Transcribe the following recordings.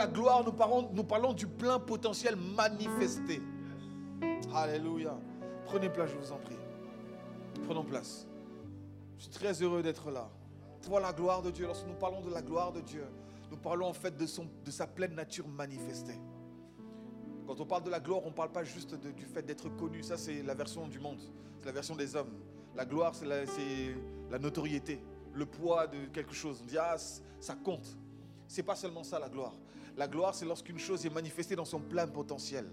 La gloire, nous parlons, nous parlons du plein potentiel manifesté. Alléluia. Prenez place, je vous en prie. Prenons place. Je suis très heureux d'être là. Vois la gloire de Dieu. Lorsque nous parlons de la gloire de Dieu, nous parlons en fait de, son, de sa pleine nature manifestée. Quand on parle de la gloire, on ne parle pas juste du fait d'être connu. Ça, c'est la version du monde. C'est la version des hommes. La gloire, c'est la, la, notoriété, le poids de quelque chose. On dit, ah, ça compte. C'est pas seulement ça, la gloire. La gloire, c'est lorsqu'une chose est manifestée dans son plein potentiel.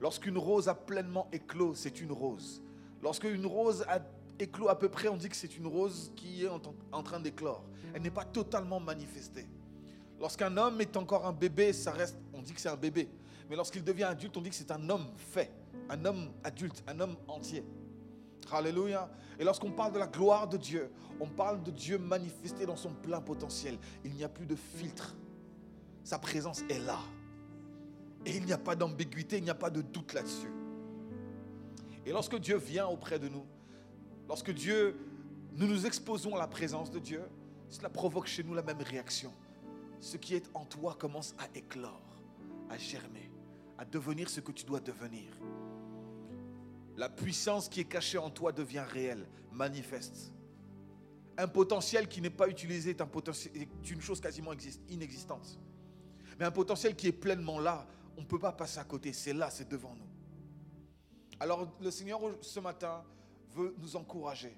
Lorsqu'une rose a pleinement éclos, c'est une rose. Lorsqu'une rose a éclos à peu près, on dit que c'est une rose qui est en, train d'éclore. Elle n'est pas totalement manifestée. Lorsqu'un homme est encore un bébé, ça reste, on dit que c'est un bébé. Mais lorsqu'il devient adulte, on dit que c'est un homme fait, un homme adulte, un homme entier. Alléluia. Et lorsqu'on parle de la gloire de Dieu, on parle de Dieu manifesté dans son plein potentiel. Il n'y a plus de filtre. Sa présence est là. Et il n'y a pas d'ambiguïté, il n'y a pas de doute là-dessus. Et lorsque Dieu vient auprès de nous, lorsque Dieu, nous nous exposons à la présence de Dieu, cela provoque chez nous la même réaction. Ce qui est en toi commence à éclore, à germer, à devenir ce que tu dois devenir. La puissance qui est cachée en toi devient réelle, manifeste. Un potentiel qui n'est pas utilisé est, une chose quasiment inexistante. Mais un potentiel qui est pleinement là, on ne peut pas passer à côté. C'est là, c'est devant nous. Alors le Seigneur ce matin veut nous encourager,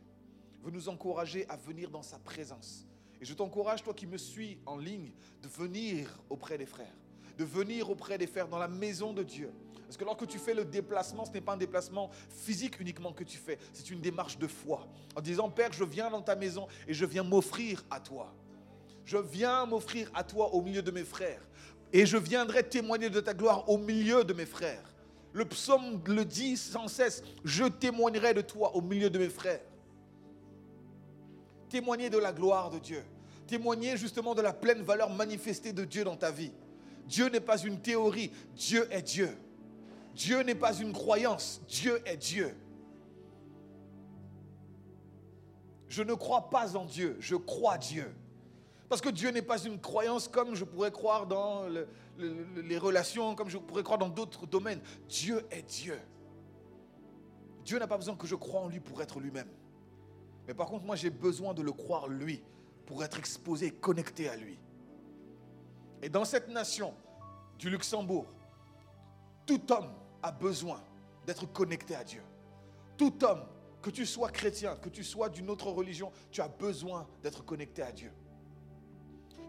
veut nous encourager à venir dans sa présence. Et je t'encourage, toi qui me suis en ligne, de venir auprès des frères, de venir auprès des frères dans la maison de Dieu. Parce que lorsque tu fais le déplacement, ce n'est pas un déplacement physique uniquement que tu fais, c'est une démarche de foi. En disant, Père, je viens dans ta maison et je viens m'offrir à toi. Je viens m'offrir à toi au milieu de mes frères. Et je viendrai témoigner de ta gloire au milieu de mes frères. Le psaume le dit sans cesse, je témoignerai de toi au milieu de mes frères. Témoigner de la gloire de Dieu. Témoigner justement de la pleine valeur manifestée de Dieu dans ta vie. Dieu n'est pas une théorie, Dieu est Dieu. Dieu n'est pas une croyance, Dieu est Dieu. Je ne crois pas en Dieu, je crois Dieu. Parce que Dieu n'est pas une croyance comme je pourrais croire dans les relations, comme je pourrais croire dans d'autres domaines. Dieu est Dieu. Dieu n'a pas besoin que je croie en lui pour être lui-même. Mais par contre, moi, j'ai besoin de le croire lui pour être exposé, connecté à lui. Et dans cette nation du Luxembourg, tout homme a besoin d'être connecté à Dieu. Tout homme, que tu sois chrétien, que tu sois d'une autre religion, tu as besoin d'être connecté à Dieu.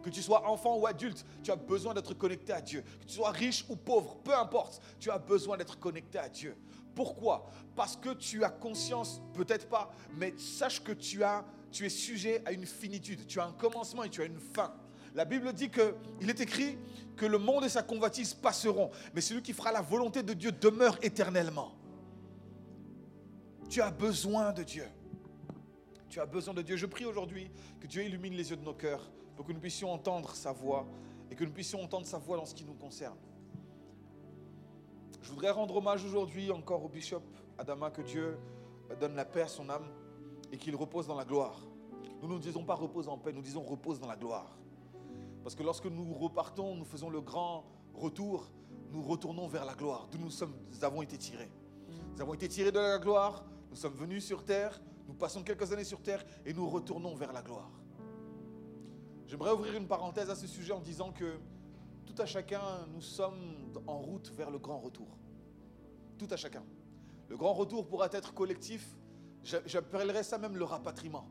Que tu sois enfant ou adulte, tu as besoin d'être connecté à Dieu. Que tu sois riche ou pauvre, peu importe, tu as besoin d'être connecté à Dieu. Pourquoi? Parce que tu as conscience, peut-être pas, mais sache que tu as tu es sujet à une finitude, tu as un commencement et tu as une fin. La Bible dit que il est écrit que le monde et sa convoitise passeront, mais celui qui fera la volonté de Dieu demeure éternellement. Tu as besoin de Dieu. Tu as besoin de Dieu. Je prie aujourd'hui que Dieu illumine les yeux de nos cœurs pour que nous puissions entendre sa voix et que nous puissions entendre sa voix dans ce qui nous concerne. Je voudrais rendre hommage aujourd'hui encore au bishop Adama, que Dieu donne la paix à son âme et qu'il repose dans la gloire. Nous ne disons pas repose en paix, nous disons repose dans la gloire. Parce que lorsque nous repartons, nous faisons le grand retour, nous retournons vers la gloire, d'où nous, avons été tirés. Nous avons été tirés de la gloire, nous sommes venus sur terre, nous passons quelques années sur terre et nous retournons vers la gloire. J'aimerais ouvrir une parenthèse à ce sujet en disant que tout à chacun, nous sommes en route vers le grand retour. Tout à chacun. Le grand retour pourra être collectif, j'appellerais ça même le rapatriement.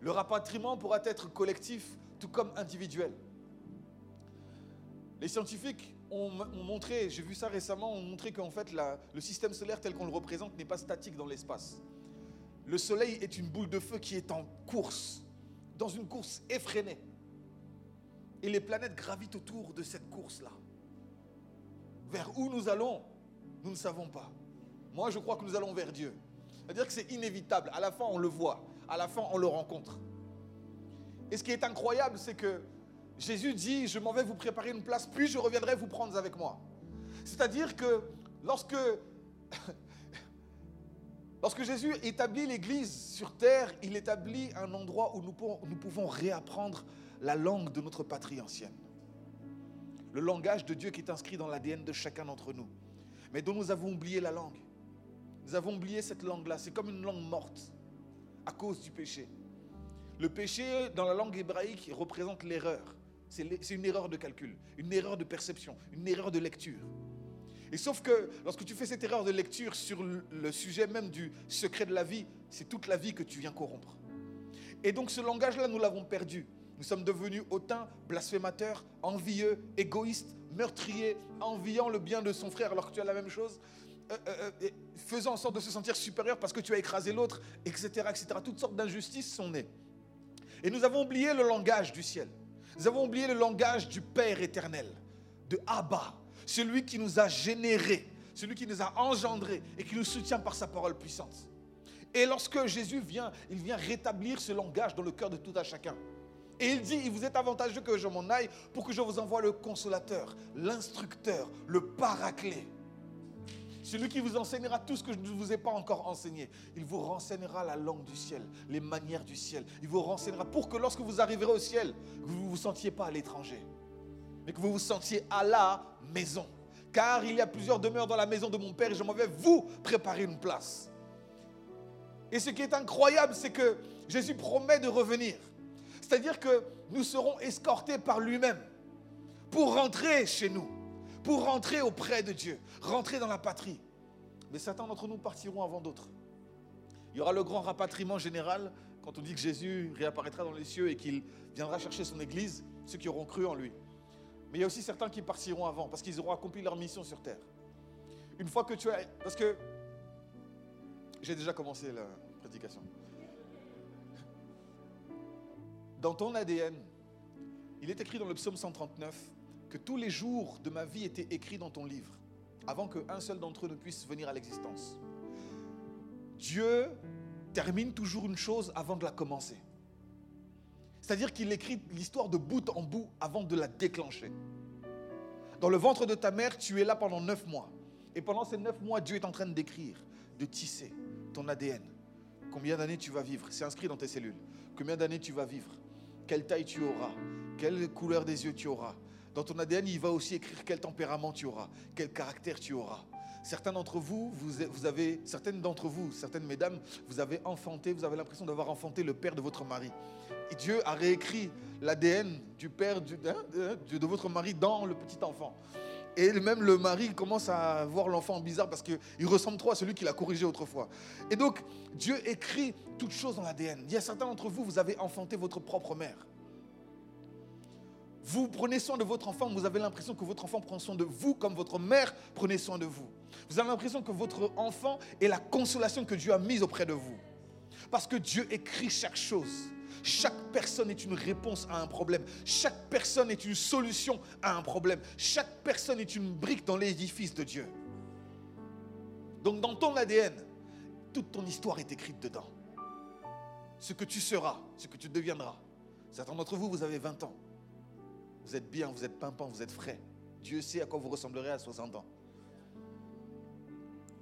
Le rapatriement pourra être collectif, tout comme individuel. Les scientifiques ont, montré, j'ai vu ça récemment, ont montré qu'en fait le système solaire tel qu'on le représente n'est pas statique dans l'espace. Le Soleil est une boule de feu qui est en course, dans une course effrénée. Et les planètes gravitent autour de cette course-là. Vers où nous allons, nous ne savons pas. Moi, je crois que nous allons vers Dieu. C'est-à-dire que c'est inévitable. À la fin, on le voit. À la fin, on le rencontre. Et ce qui est incroyable, c'est que Jésus dit, je m'en vais vous préparer une place, puis je reviendrai vous prendre avec moi. C'est-à-dire que lorsque, lorsque Jésus établit l'Église sur terre, il établit un endroit où nous pouvons, réapprendre la langue de notre patrie ancienne. le langage de Dieu qui est inscrit dans l'ADN de chacun d'entre nous, mais dont nous avons oublié la langue. Nous avons oublié cette langue-là. C'est comme une langue morte à cause du péché. Le péché, dans la langue hébraïque, représente l'erreur. C'est une erreur de calcul, une erreur de perception, une erreur de lecture. Et sauf que lorsque tu fais cette erreur de lecture sur le sujet même du secret de la vie, c'est toute la vie que tu viens corrompre. Et donc ce langage-là, nous l'avons perdu. Nous sommes devenus hautains, blasphémateurs, envieux, égoïstes, meurtriers, enviant le bien de son frère alors que tu as la même chose, euh, euh, euh, faisant en sorte de se sentir supérieur parce que tu as écrasé l'autre, etc., etc. Toutes sortes d'injustices sont nées. Et nous avons oublié le langage du ciel. Nous avons oublié le langage du Père éternel, de Abba, celui qui nous a générés, celui qui nous a engendrés et qui nous soutient par sa parole puissante. Et lorsque Jésus vient, il vient rétablir ce langage dans le cœur de tout à chacun. Et il dit, il vous est avantageux que je m'en aille pour que je vous envoie le consolateur, l'instructeur, le paraclet. Celui qui vous enseignera tout ce que je ne vous ai pas encore enseigné. Il vous renseignera la langue du ciel, les manières du ciel. Il vous renseignera pour que lorsque vous arriverez au ciel, vous ne vous sentiez pas à l'étranger, mais que vous vous sentiez à la maison. Car il y a plusieurs demeures dans la maison de mon Père et je m'en vais vous préparer une place. Et ce qui est incroyable, c'est que Jésus promet de revenir. C'est-à-dire que nous serons escortés par lui-même pour rentrer chez nous, pour rentrer auprès de Dieu, rentrer dans la patrie. Mais certains d'entre nous partiront avant d'autres. Il y aura le grand rapatriement général quand on dit que Jésus réapparaîtra dans les cieux et qu'il viendra chercher son Église, ceux qui auront cru en lui. Mais il y a aussi certains qui partiront avant parce qu'ils auront accompli leur mission sur terre. Une fois que tu as... Parce que j'ai déjà commencé la prédication dans ton ADN, il est écrit dans le psaume 139 que tous les jours de ma vie étaient écrits dans ton livre, avant qu'un seul d'entre eux ne puisse venir à l'existence. Dieu termine toujours une chose avant de la commencer. C'est-à-dire qu'il écrit l'histoire de bout en bout avant de la déclencher. Dans le ventre de ta mère, tu es là pendant neuf mois. Et pendant ces neuf mois, Dieu est en train d'écrire, de tisser ton ADN. Combien d'années tu vas vivre? C'est inscrit dans tes cellules. Combien d'années tu vas vivre? Quelle taille tu auras, quelle couleur des yeux tu auras? Dans ton ADN, il va aussi écrire quel tempérament tu auras, quel caractère tu auras. Certains d'entre vous, vous avez, certaines d'entre vous, certaines mesdames, vous avez enfanté, vous avez l'impression d'avoir enfanté le père de votre mari. Et Dieu a réécrit l'ADN du père hein, de, de votre mari dans le petit enfant. Et même le mari commence à voir l'enfant bizarre parce qu'il ressemble trop à celui qu'il a corrigé autrefois. Et donc, Dieu écrit toutes choses dans l'ADN. Il y a certains d'entre vous, vous avez enfanté votre propre mère. Vous prenez soin de votre enfant, vous avez l'impression que votre enfant prend soin de vous comme votre mère prenait soin de vous. Vous avez l'impression que votre enfant est la consolation que Dieu a mise auprès de vous. Parce que Dieu écrit chaque chose. Chaque personne est une réponse à un problème. Chaque personne est une solution à un problème. Chaque personne est une brique dans l'édifice de Dieu. Donc dans ton ADN, toute ton histoire est écrite dedans. Ce que tu seras, ce que tu deviendras. Certains d'entre vous, vous avez 20 ans. Vous êtes bien, vous êtes pimpant, vous êtes frais. Dieu sait à quoi vous ressemblerez à 60 ans.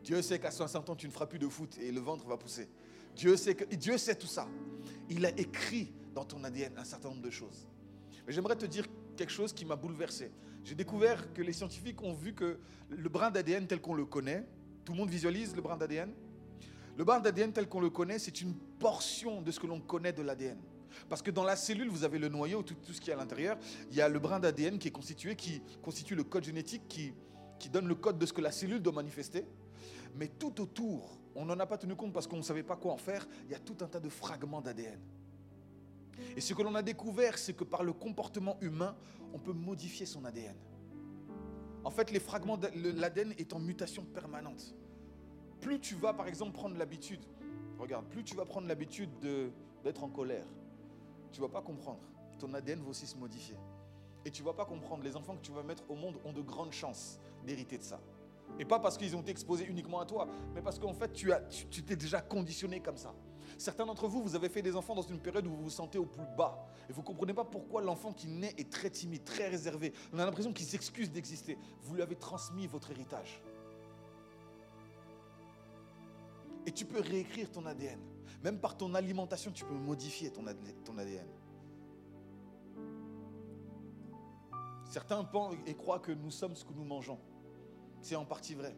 Dieu sait qu'à 60 ans, tu ne feras plus de foot et le ventre va pousser. Dieu sait, tout ça. Il a écrit dans ton ADN un certain nombre de choses. Mais j'aimerais te dire quelque chose qui m'a bouleversé. J'ai découvert que les scientifiques ont vu que le brin d'ADN tel qu'on le connaît, tout le monde visualise le brin d'ADN Le brin d'ADN tel qu'on le connaît, c'est une portion de ce que l'on connaît de l'ADN. Parce que dans la cellule, vous avez le noyau, tout, tout ce qui est à l'intérieur. Il y a le brin d'ADN qui est constitué, qui constitue le code génétique, qui, donne le code de ce que la cellule doit manifester. Mais tout autour, on n'en a pas tenu compte parce qu'on ne savait pas quoi en faire, il y a tout un tas de fragments d'ADN. Et ce que l'on a découvert, c'est que par le comportement humain, on peut modifier son ADN. En fait, les fragments l'ADN est en mutation permanente. Plus tu vas, par exemple, prendre l'habitude, regarde, plus tu vas prendre l'habitude d'être en colère, tu ne vas pas comprendre. Ton ADN va aussi se modifier. Et tu ne vas pas comprendre. Les enfants que tu vas mettre au monde ont de grandes chances d'hériter de ça. Et pas parce qu'ils ont été exposés uniquement à toi, mais parce qu'en fait, tu, as, tu, t'es déjà conditionné comme ça. Certains d'entre vous, vous avez fait des enfants dans une période où vous vous sentez au plus bas. Et vous ne comprenez pas pourquoi l'enfant qui naît est très timide, très réservé. On a l'impression qu'il s'excuse d'exister. Vous lui avez transmis votre héritage. Et tu peux réécrire ton ADN. Même par ton alimentation, tu peux modifier ton ADN. Certains pensent et croient que nous sommes ce que nous mangeons. C'est en partie vrai.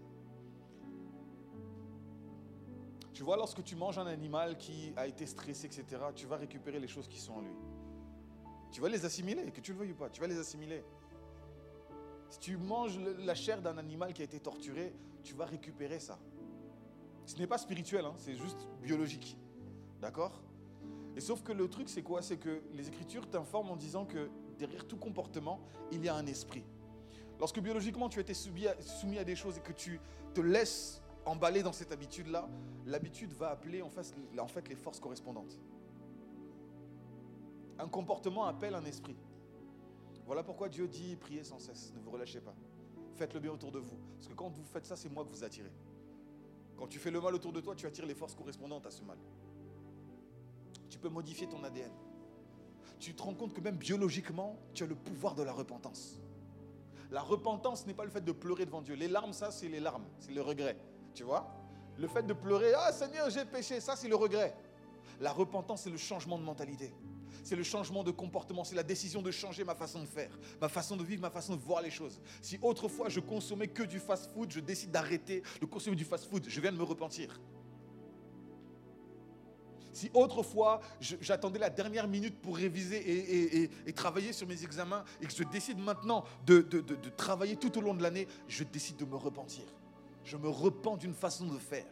Tu vois, lorsque tu manges un animal qui a été stressé, etc., tu vas récupérer les choses qui sont en lui. Tu vas les assimiler, que tu le veuilles ou pas, tu vas les assimiler. Si tu manges la chair d'un animal qui a été torturé, tu vas récupérer ça. Ce n'est pas spirituel, hein, c'est juste biologique. D'accord? Et sauf que le truc, c'est quoi? C'est que les Écritures t'informent en disant que derrière tout comportement, il y a un esprit. Lorsque biologiquement tu as été soumis à, des choses et que tu te laisses emballer dans cette habitude-là, l'habitude va appeler en fait, en fait les forces correspondantes. Un comportement appelle un esprit. Voilà pourquoi Dieu dit priez sans cesse, ne vous relâchez pas. Faites le bien autour de vous. Parce que quand vous faites ça, c'est moi que vous attirez. Quand tu fais le mal autour de toi, tu attires les forces correspondantes à ce mal. Tu peux modifier ton ADN. Tu te rends compte que même biologiquement, tu as le pouvoir de la repentance. La repentance n'est pas le fait de pleurer devant Dieu. Les larmes, ça, c'est les larmes, c'est le regret. Tu vois? Le fait de pleurer, ah Seigneur, j'ai péché, ça, c'est le regret. La repentance, c'est le changement de mentalité c'est le changement de comportement, c'est la décision de changer ma façon de faire, ma façon de vivre, ma façon de voir les choses. Si autrefois je consommais que du fast-food, je décide d'arrêter de consommer du fast-food, je viens de me repentir. Si autrefois j'attendais la dernière minute pour réviser et, travailler sur mes examens et que je décide maintenant de, travailler tout au long de l'année, je décide de me repentir. Je me repens d'une façon de faire.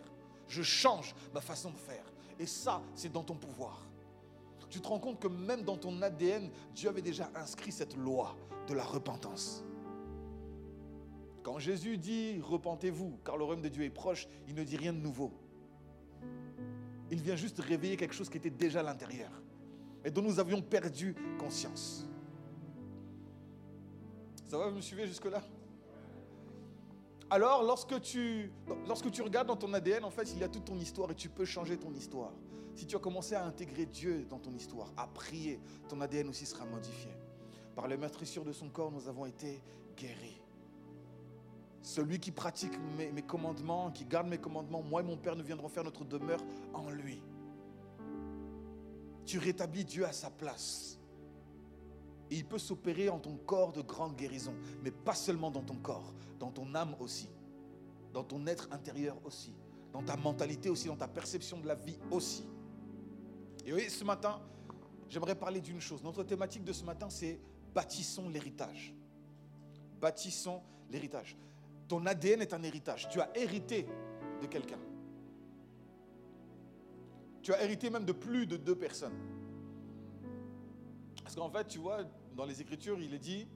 Je change ma façon de faire. Et ça, c'est dans ton pouvoir tu te rends compte que même dans ton ADN, Dieu avait déjà inscrit cette loi de la repentance. Quand Jésus dit repentez-vous, car le royaume de Dieu est proche, il ne dit rien de nouveau. Il vient juste réveiller quelque chose qui était déjà à l'intérieur, et dont nous avions perdu conscience. Ça va, vous me suivez jusque-là? Alors, lorsque tu, regardes dans ton ADN, en fait, il y a toute ton histoire et tu peux changer ton histoire. Si tu as commencé à intégrer Dieu dans ton histoire, à prier, ton ADN aussi sera modifié. Par les meurtrissures de son corps, nous avons été guéris. Celui qui pratique mes, commandements, qui garde mes commandements, moi et mon Père, nous viendrons faire notre demeure en lui. Tu rétablis Dieu à sa place. Et il peut s'opérer en ton corps de grande guérison, mais pas seulement dans ton corps, dans ton âme aussi, dans ton être intérieur aussi, dans ta mentalité aussi, dans ta perception de la vie aussi. Et oui, ce matin, j'aimerais parler d'une chose. Notre thématique de ce matin, c'est bâtissons l'héritage. Bâtissons l'héritage. Ton ADN est un héritage. Tu as hérité de quelqu'un. Tu as hérité même de plus de deux personnes. Parce qu'en fait, tu vois, dans les Écritures, il est dit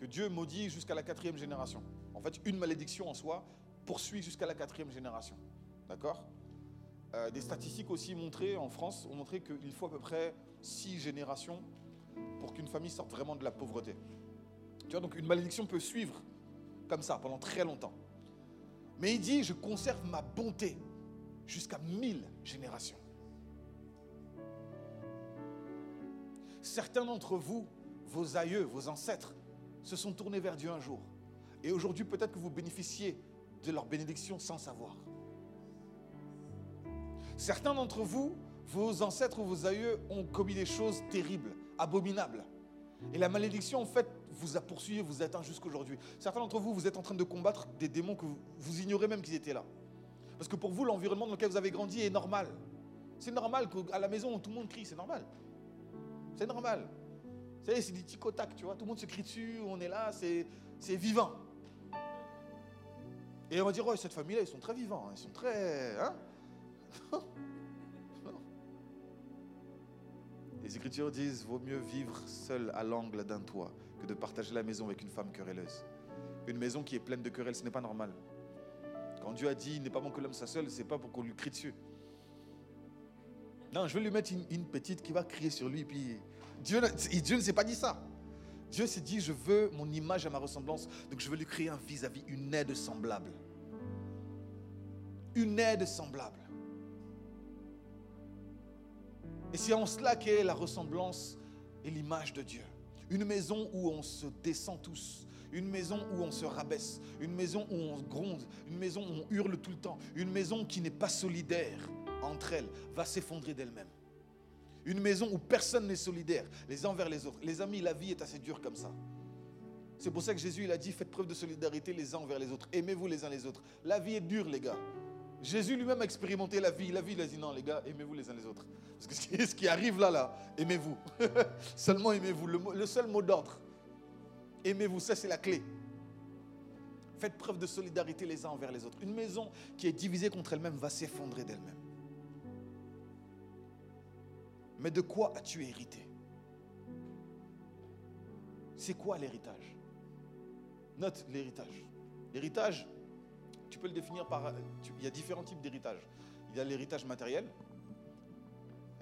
que Dieu maudit jusqu'à la quatrième génération. En fait, une malédiction en soi poursuit jusqu'à la quatrième génération. D'accord? Euh, des statistiques aussi montrées en France ont montré qu'il faut à peu près six générations pour qu'une famille sorte vraiment de la pauvreté. Tu vois, donc une malédiction peut suivre comme ça pendant très longtemps. Mais il dit, je conserve ma bonté jusqu'à mille générations. Certains d'entre vous, vos aïeux, vos ancêtres, se sont tournés vers Dieu un jour. Et aujourd'hui, peut-être que vous bénéficiez de leur bénédiction sans savoir. Certains d'entre vous, vos ancêtres ou vos aïeux ont commis des choses terribles, abominables. Et la malédiction, en fait, vous a poursuivi, vous atteint jusqu'aujourd'hui. Certains d'entre vous, vous êtes en train de combattre des démons que vous, ignorez même qu'ils étaient là. Parce que pour vous, l'environnement dans lequel vous avez grandi est normal. C'est normal qu'à la maison, tout le monde crie, c'est normal. C'est normal. C'est des tic tu vois, tout le monde se crie dessus, on est là, c'est vivant. Et on va dire, oh, cette famille-là, ils sont très vivants, hein, ils sont très... Hein Les Écritures disent vaut mieux vivre seul à l'angle d'un toit que de partager la maison avec une femme querelleuse. Une maison qui est pleine de querelles, ce n'est pas normal. Quand Dieu a dit il n'est pas bon que l'homme soit seul, c'est pas pour qu'on lui crie dessus. Non, je vais lui mettre une, petite qui va crier sur lui. Puis Dieu, ne s'est pas dit ça. Dieu s'est dit je veux mon image à ma ressemblance, donc je veux lui créer un vis-à-vis, une aide semblable. Une aide semblable. Et c'est en cela qu'est la ressemblance et l'image de Dieu. Une maison où on se descend tous. Une maison où on se rabaisse. Une maison où on gronde. Une maison où on hurle tout le temps. Une maison qui n'est pas solidaire entre elles va s'effondrer d'elle-même. Une maison où personne n'est solidaire les uns vers les autres. Les amis, la vie est assez dure comme ça. C'est pour ça que Jésus a dit faites preuve de solidarité les uns envers les autres. Aimez-vous les uns les autres. La vie est dure, les gars. Jésus lui-même a expérimenté la vie. La vie, il a dit non, les gars, aimez-vous les uns les autres. Parce que ce qui arrive là, là, aimez-vous. Seulement aimez-vous. Le, seul mot d'ordre. Aimez-vous, ça c'est la clé. Faites preuve de solidarité les uns envers les autres. Une maison qui est divisée contre elle-même va s'effondrer d'elle-même. Mais de quoi as-tu hérité? C'est quoi l'héritage? Note l'héritage. L'héritage, tu peux le définir par... il y a différents types d'héritage. Il y a l'héritage matériel,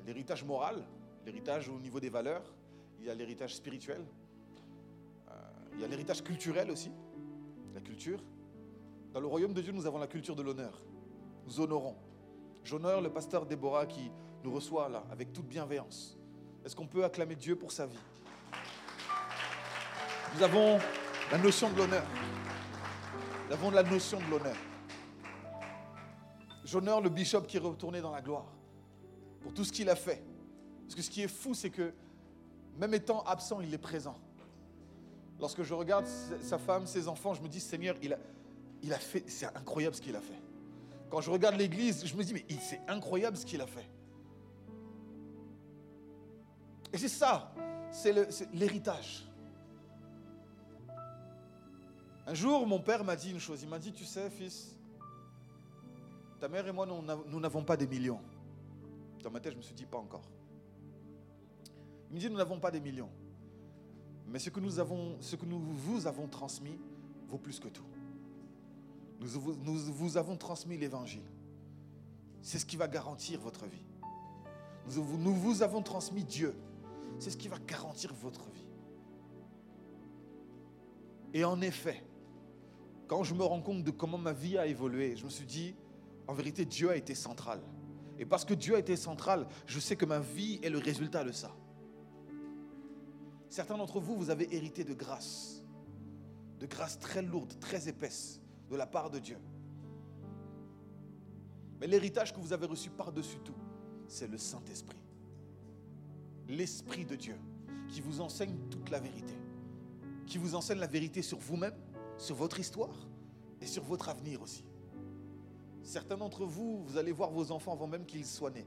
l'héritage moral, l'héritage au niveau des valeurs, il y a l'héritage spirituel, euh, il y a l'héritage culturel aussi, la culture. Dans le royaume de Dieu, nous avons la culture de l'honneur. Nous honorons. J'honore le pasteur Déborah qui nous reçoit là avec toute bienveillance. Est-ce qu'on peut acclamer Dieu pour sa vie? Nous avons la notion de l'honneur. Nous avons la notion de l'honneur. J'honore le bishop qui est retourné dans la gloire pour tout ce qu'il a fait. Parce que ce qui est fou, c'est que même étant absent, il est présent. Lorsque je regarde sa femme, ses enfants, je me dis, Seigneur, il a, fait, c'est incroyable ce qu'il a fait. Quand je regarde l'église, je me dis, mais c'est incroyable ce qu'il a fait. Et c'est ça, c'est l'héritage. Un jour, mon père m'a dit une chose. Il m'a dit, tu sais, fils, ta mère et moi, nous n'avons pas des millions. Dans ma tête, je me suis dit, pas encore. Il me dit, nous n'avons pas des millions. Mais ce que nous, vous avons transmis vaut plus que tout. Nous vous, avons transmis l'évangile. C'est ce qui va garantir votre vie. Nous vous avons transmis Dieu. C'est ce qui va garantir votre vie. Et en effet, quand je me rends compte de comment ma vie a évolué, je me suis dit, en vérité, Dieu a été central. Et parce que Dieu a été central, je sais que ma vie est le résultat de ça. Certains d'entre vous, vous avez hérité de grâce, de grâce très lourde, très épaisse, de la part de Dieu. Mais l'héritage que vous avez reçu par-dessus tout, c'est le Saint-Esprit. L'Esprit de Dieu qui vous enseigne toute la vérité, qui vous enseigne la vérité sur vous-même, sur votre histoire et sur votre avenir aussi. Certains d'entre vous, vous allez voir vos enfants avant même qu'ils soient nés.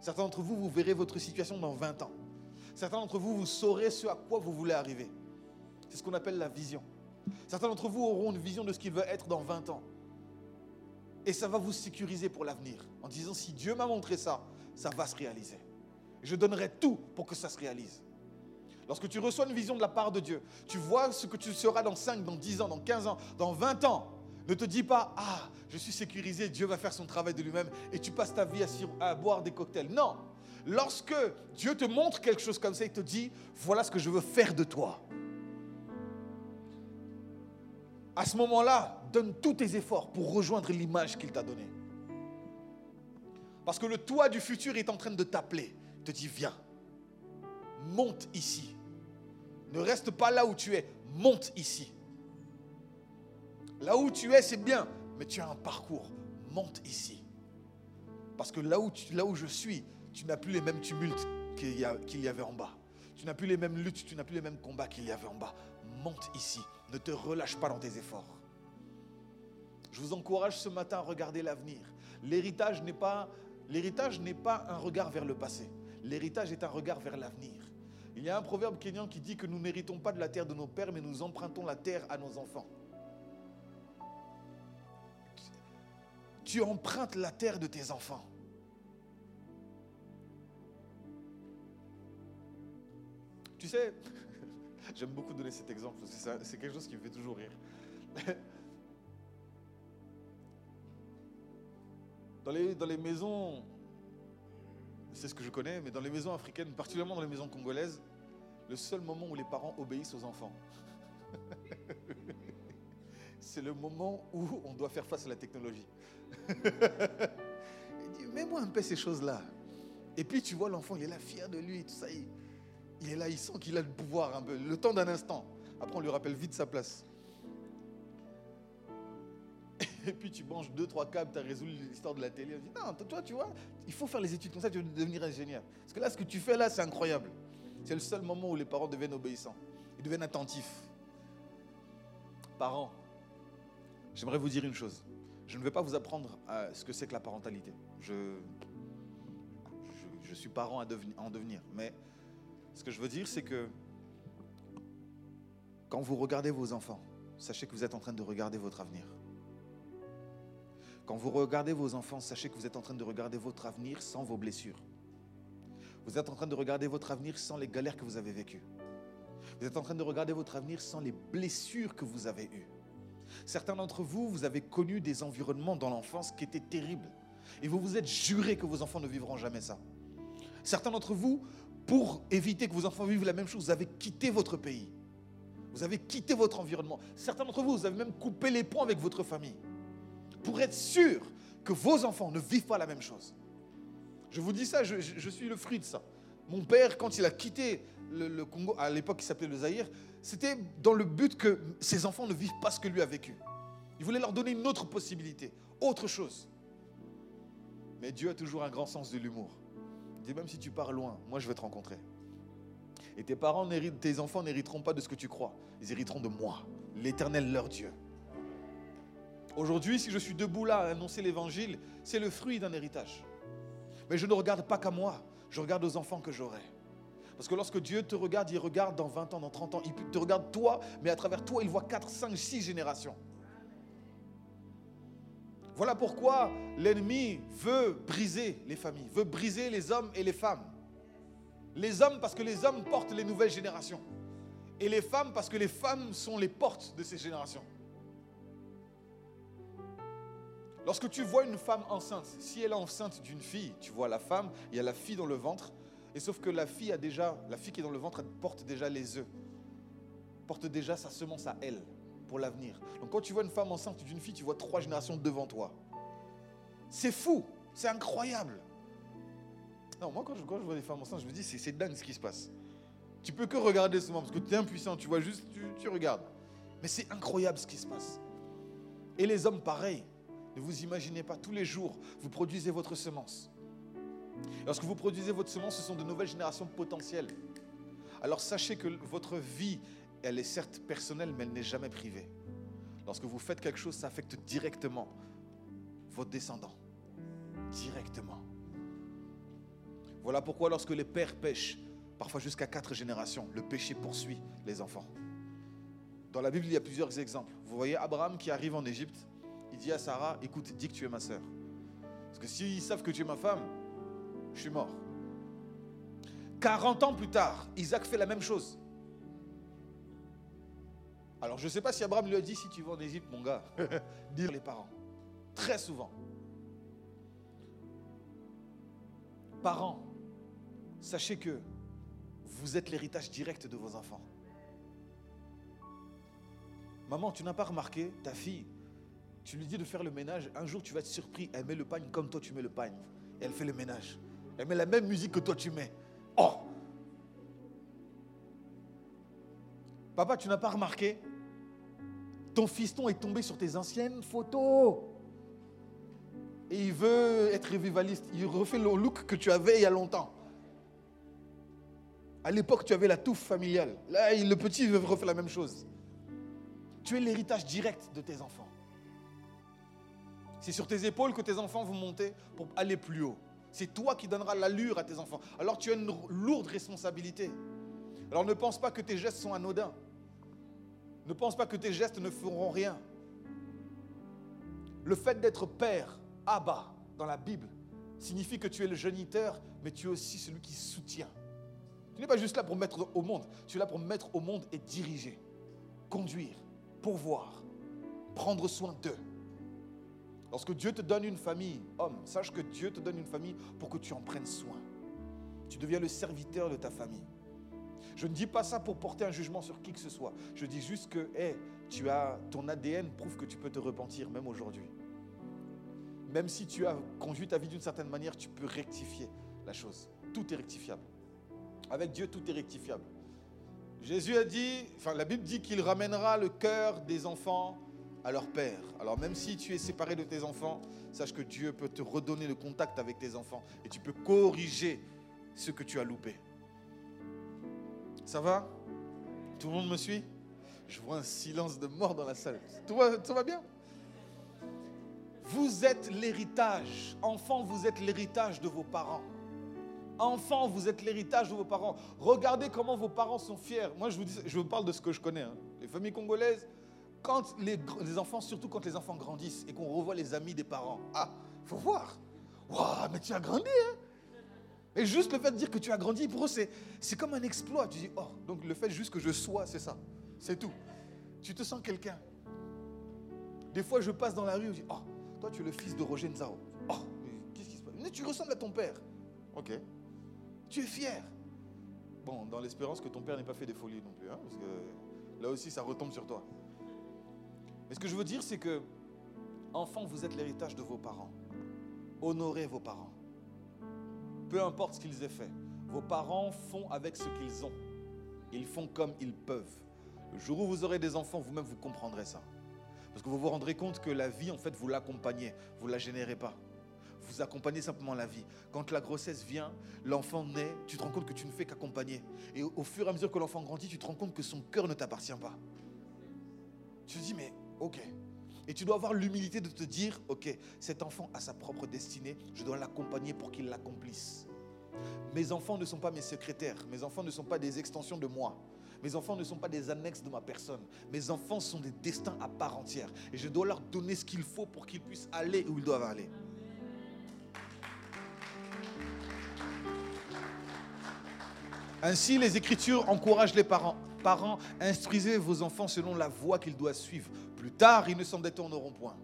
Certains d'entre vous, vous verrez votre situation dans 20 ans. Certains d'entre vous, vous saurez ce à quoi vous voulez arriver. C'est ce qu'on appelle la vision. Certains d'entre vous auront une vision de ce qu'il veut être dans 20 ans. Et ça va vous sécuriser pour l'avenir. En disant, si Dieu m'a montré ça, ça va se réaliser. Je donnerai tout pour que ça se réalise. Lorsque tu reçois une vision de la part de Dieu, tu vois ce que tu seras dans 5, dans 10 ans, dans 15 ans, dans 20 ans. Ne te dis pas, ah, je suis sécurisé, Dieu va faire son travail de lui-même et tu passes ta vie à, boire des cocktails. Non. Lorsque Dieu te montre quelque chose comme ça, il te dit, voilà ce que je veux faire de toi. À ce moment-là, donne tous tes efforts pour rejoindre l'image qu'il t'a donnée. Parce que le toit du futur est en train de t'appeler. Te dit, viens, monte ici. Ne reste pas là où tu es, monte ici. Là où tu es, c'est bien, mais tu as un parcours. Monte ici. Parce que là où, je suis, tu n'as plus les mêmes tumultes qu'il y, avait en bas. Tu n'as plus les mêmes luttes, tu n'as plus les mêmes combats qu'il y avait en bas. Monte ici. Ne te relâche pas dans tes efforts. Je vous encourage ce matin à regarder l'avenir. L'héritage n'est pas un regard vers le passé. L'héritage est un regard vers l'avenir. Il y a un proverbe kényan qui dit que nous n'héritons pas de la terre de nos pères, mais nous empruntons la terre à nos enfants. Tu empruntes la terre de tes enfants. Tu sais, j'aime beaucoup donner cet exemple c'est quelque chose qui me fait toujours rire. Dans dans les maisons, c'est ce que je connais, mais dans les maisons africaines, particulièrement dans les maisons congolaises, le seul moment où les parents obéissent aux enfants, c'est le moment où on doit faire face à la technologie. il mets-moi un peu ces choses-là. Et puis tu vois l'enfant, il est là fier de lui, tout ça. Il, est là, il sent qu'il a le pouvoir un peu, le temps d'un instant. Après, on lui rappelle vite sa place. Et puis tu manges deux, trois câbles, tu as résolu l'histoire de la télé. On dit, non, toi, tu vois, il faut faire les études comme ça, tu veux devenir ingénieur. Parce que là, ce que tu fais là, c'est incroyable. C'est le seul moment où les parents deviennent obéissants. Ils deviennent attentifs. Parents, j'aimerais vous dire une chose. Je ne vais pas vous apprendre à ce que c'est que la parentalité. Je, je, suis parent à en devenir. Mais ce que je veux dire, c'est que quand vous regardez vos enfants, sachez que vous êtes en train de regarder votre avenir. Quand vous regardez vos enfants, sachez que vous êtes en train de regarder votre avenir sans vos blessures. Vous êtes en train de regarder votre avenir sans les galères que vous avez vécues. Vous êtes en train de regarder votre avenir sans les blessures que vous avez eues. Certains d'entre vous, vous avez connu des environnements dans l'enfance qui étaient terribles. Et vous vous êtes juré que vos enfants ne vivront jamais ça. Certains d'entre vous, pour éviter que vos enfants vivent la même chose, vous avez quitté votre pays. Vous avez quitté votre environnement. Certains d'entre vous, vous avez même coupé les ponts avec votre famille. Pour être sûr que vos enfants ne vivent pas la même chose. Je vous dis ça, je, suis le fruit de ça. Mon père, quand il a quitté le, Congo, à l'époque il s'appelait le Zaïre, c'était dans le but que ses enfants ne vivent pas ce que lui a vécu. Il voulait leur donner une autre possibilité, autre chose. Mais Dieu a toujours un grand sens de l'humour. Il dit même si tu pars loin, moi je vais te rencontrer. Et tes parents, tes enfants n'hériteront pas de ce que tu crois. Ils hériteront de moi, l'éternel leur Dieu. Aujourd'hui, si je suis debout là à annoncer l'évangile, c'est le fruit d'un héritage. Mais je ne regarde pas qu'à moi, je regarde aux enfants que j'aurai. Parce que lorsque Dieu te regarde, il regarde dans 20 ans, dans 30 ans. Il te regarde toi, mais à travers toi, il voit 4, 5, 6 générations. Voilà pourquoi l'ennemi veut briser les familles, veut briser les hommes et les femmes. Les hommes parce que les hommes portent les nouvelles générations. Et les femmes parce que les femmes sont les portes de ces générations. Lorsque tu vois une femme enceinte, si elle est enceinte d'une fille, tu vois la femme, il y a la fille dans le ventre, et sauf que la fille a déjà, la fille qui est dans le ventre, elle porte déjà les œufs, porte déjà sa semence à elle pour l'avenir. Donc quand tu vois une femme enceinte d'une fille, tu vois trois générations devant toi. C'est fou, c'est incroyable. Non, moi quand je, vois des femmes enceintes, je me dis c'est dingue ce qui se passe. Tu peux que regarder ce moment parce que tu es impuissant, tu vois juste, tu, tu regardes. Mais c'est incroyable ce qui se passe. Et les hommes, pareil. Ne vous imaginez pas, tous les jours, vous produisez votre semence. Lorsque vous produisez votre semence, ce sont de nouvelles générations potentielles. Alors sachez que votre vie elle est certes personnelle, mais elle n'est jamais privée. Lorsque vous faites quelque chose, ça affecte directement vos descendants. Directement. Voilà pourquoi lorsque les pères pêchent, parfois jusqu'à quatre générations, le péché poursuit les enfants. Dans la Bible, il y a plusieurs exemples. Vous voyez Abraham qui arrive en Égypte, il dit à Sarah, écoute, dis que tu es ma sœur. Parce que s'ils savent que tu es ma femme, je suis mort. 40 ans plus tard, Isaac fait la même chose. Alors je ne sais pas si Abraham lui a dit si tu vas en Égypte, mon gars, dire les parents. Très souvent. Parents, sachez que vous êtes l'héritage direct de vos enfants. Maman, tu n'as pas remarqué, ta fille, tu lui dis de faire le ménage, un jour tu vas être surpris, elle met le pagne comme toi tu mets le pagne. elle fait le ménage. Elle met la même musique que toi tu mets. Oh Papa, tu n'as pas remarqué? Ton fiston est tombé sur tes anciennes photos. Et il veut être revivaliste. Il refait le look que tu avais il y a longtemps. À l'époque, tu avais la touffe familiale. Là, le petit veut refaire la même chose. Tu es l'héritage direct de tes enfants. C'est sur tes épaules que tes enfants vont monter pour aller plus haut. C'est toi qui donneras l'allure à tes enfants. Alors tu as une lourde responsabilité. Alors ne pense pas que tes gestes sont anodins. Ne pense pas que tes gestes ne feront rien. Le fait d'être père, Abba, dans la Bible, signifie que tu es le géniteur, mais tu es aussi celui qui soutient. Tu n'es pas juste là pour mettre au monde, tu es là pour mettre au monde et diriger, conduire, pourvoir, prendre soin d'eux. Lorsque Dieu te donne une famille, homme, sache que Dieu te donne une famille pour que tu en prennes soin. Tu deviens le serviteur de ta famille. Je ne dis pas ça pour porter un jugement sur qui que ce soit. Je dis juste que tu as, ton ADN prouve que tu peux te repentir même aujourd'hui. Même si tu as conduit ta vie d'une certaine manière, tu peux rectifier la chose. Tout est rectifiable. Avec Dieu, tout est rectifiable. Jésus a dit, enfin la Bible dit qu'il ramènera le cœur des enfants à leur père. Alors même si tu es séparé de tes enfants, sache que Dieu peut te redonner le contact avec tes enfants et tu peux corriger ce que tu as loupé. Ça va? Tout le monde me suit? Je vois un silence de mort dans la salle. Tout va, tout va bien? Vous êtes l'héritage. Enfant, vous êtes l'héritage de vos parents. Enfant, vous êtes l'héritage de vos parents. Regardez comment vos parents sont fiers. Moi, je vous, dis, je vous parle de ce que je connais. Hein. Les familles congolaises, quand les, enfants, surtout quand les enfants grandissent et qu'on revoit les amis des parents, ah, faut voir. Waouh, mais tu as grandi, hein Et juste le fait de dire que tu as grandi, pour eux, c'est comme un exploit. Tu dis, oh, donc le fait juste que je sois, c'est ça. C'est tout. Tu te sens quelqu'un. Des fois, je passe dans la rue, je dis, oh, toi, tu es le fils de Roger Nzao. Oh, qu'est-ce qui se passe? Mais tu ressembles à ton père. Ok. Tu es fier. Bon, dans l'espérance que ton père n'ait pas fait des folies non plus, hein, parce que là aussi, ça retombe sur toi. Mais ce que je veux dire, c'est que, enfant, vous êtes l'héritage de vos parents. Honorez vos parents. Peu importe ce qu'ils aient fait. Vos parents font avec ce qu'ils ont. Ils font comme ils peuvent. Le jour où vous aurez des enfants, vous-même, vous comprendrez ça. Parce que vous vous rendrez compte que la vie, en fait, vous l'accompagnez. Vous ne la générez pas vous accompagnez simplement la vie. Quand la grossesse vient, l'enfant naît, tu te rends compte que tu ne fais qu'accompagner. Et au fur et à mesure que l'enfant grandit, tu te rends compte que son cœur ne t'appartient pas. Tu te dis, mais ok. Et tu dois avoir l'humilité de te dire, ok, cet enfant a sa propre destinée, je dois l'accompagner pour qu'il l'accomplisse. Mes enfants ne sont pas mes secrétaires, mes enfants ne sont pas des extensions de moi. Mes enfants ne sont pas des annexes de ma personne. Mes enfants sont des destins à part entière. Et je dois leur donner ce qu'il faut pour qu'ils puissent aller où ils doivent aller. Ainsi, les Écritures encouragent les parents. Parents, instruisez vos enfants selon la voie qu'ils doivent suivre. Plus tard, ils ne s'en détourneront point.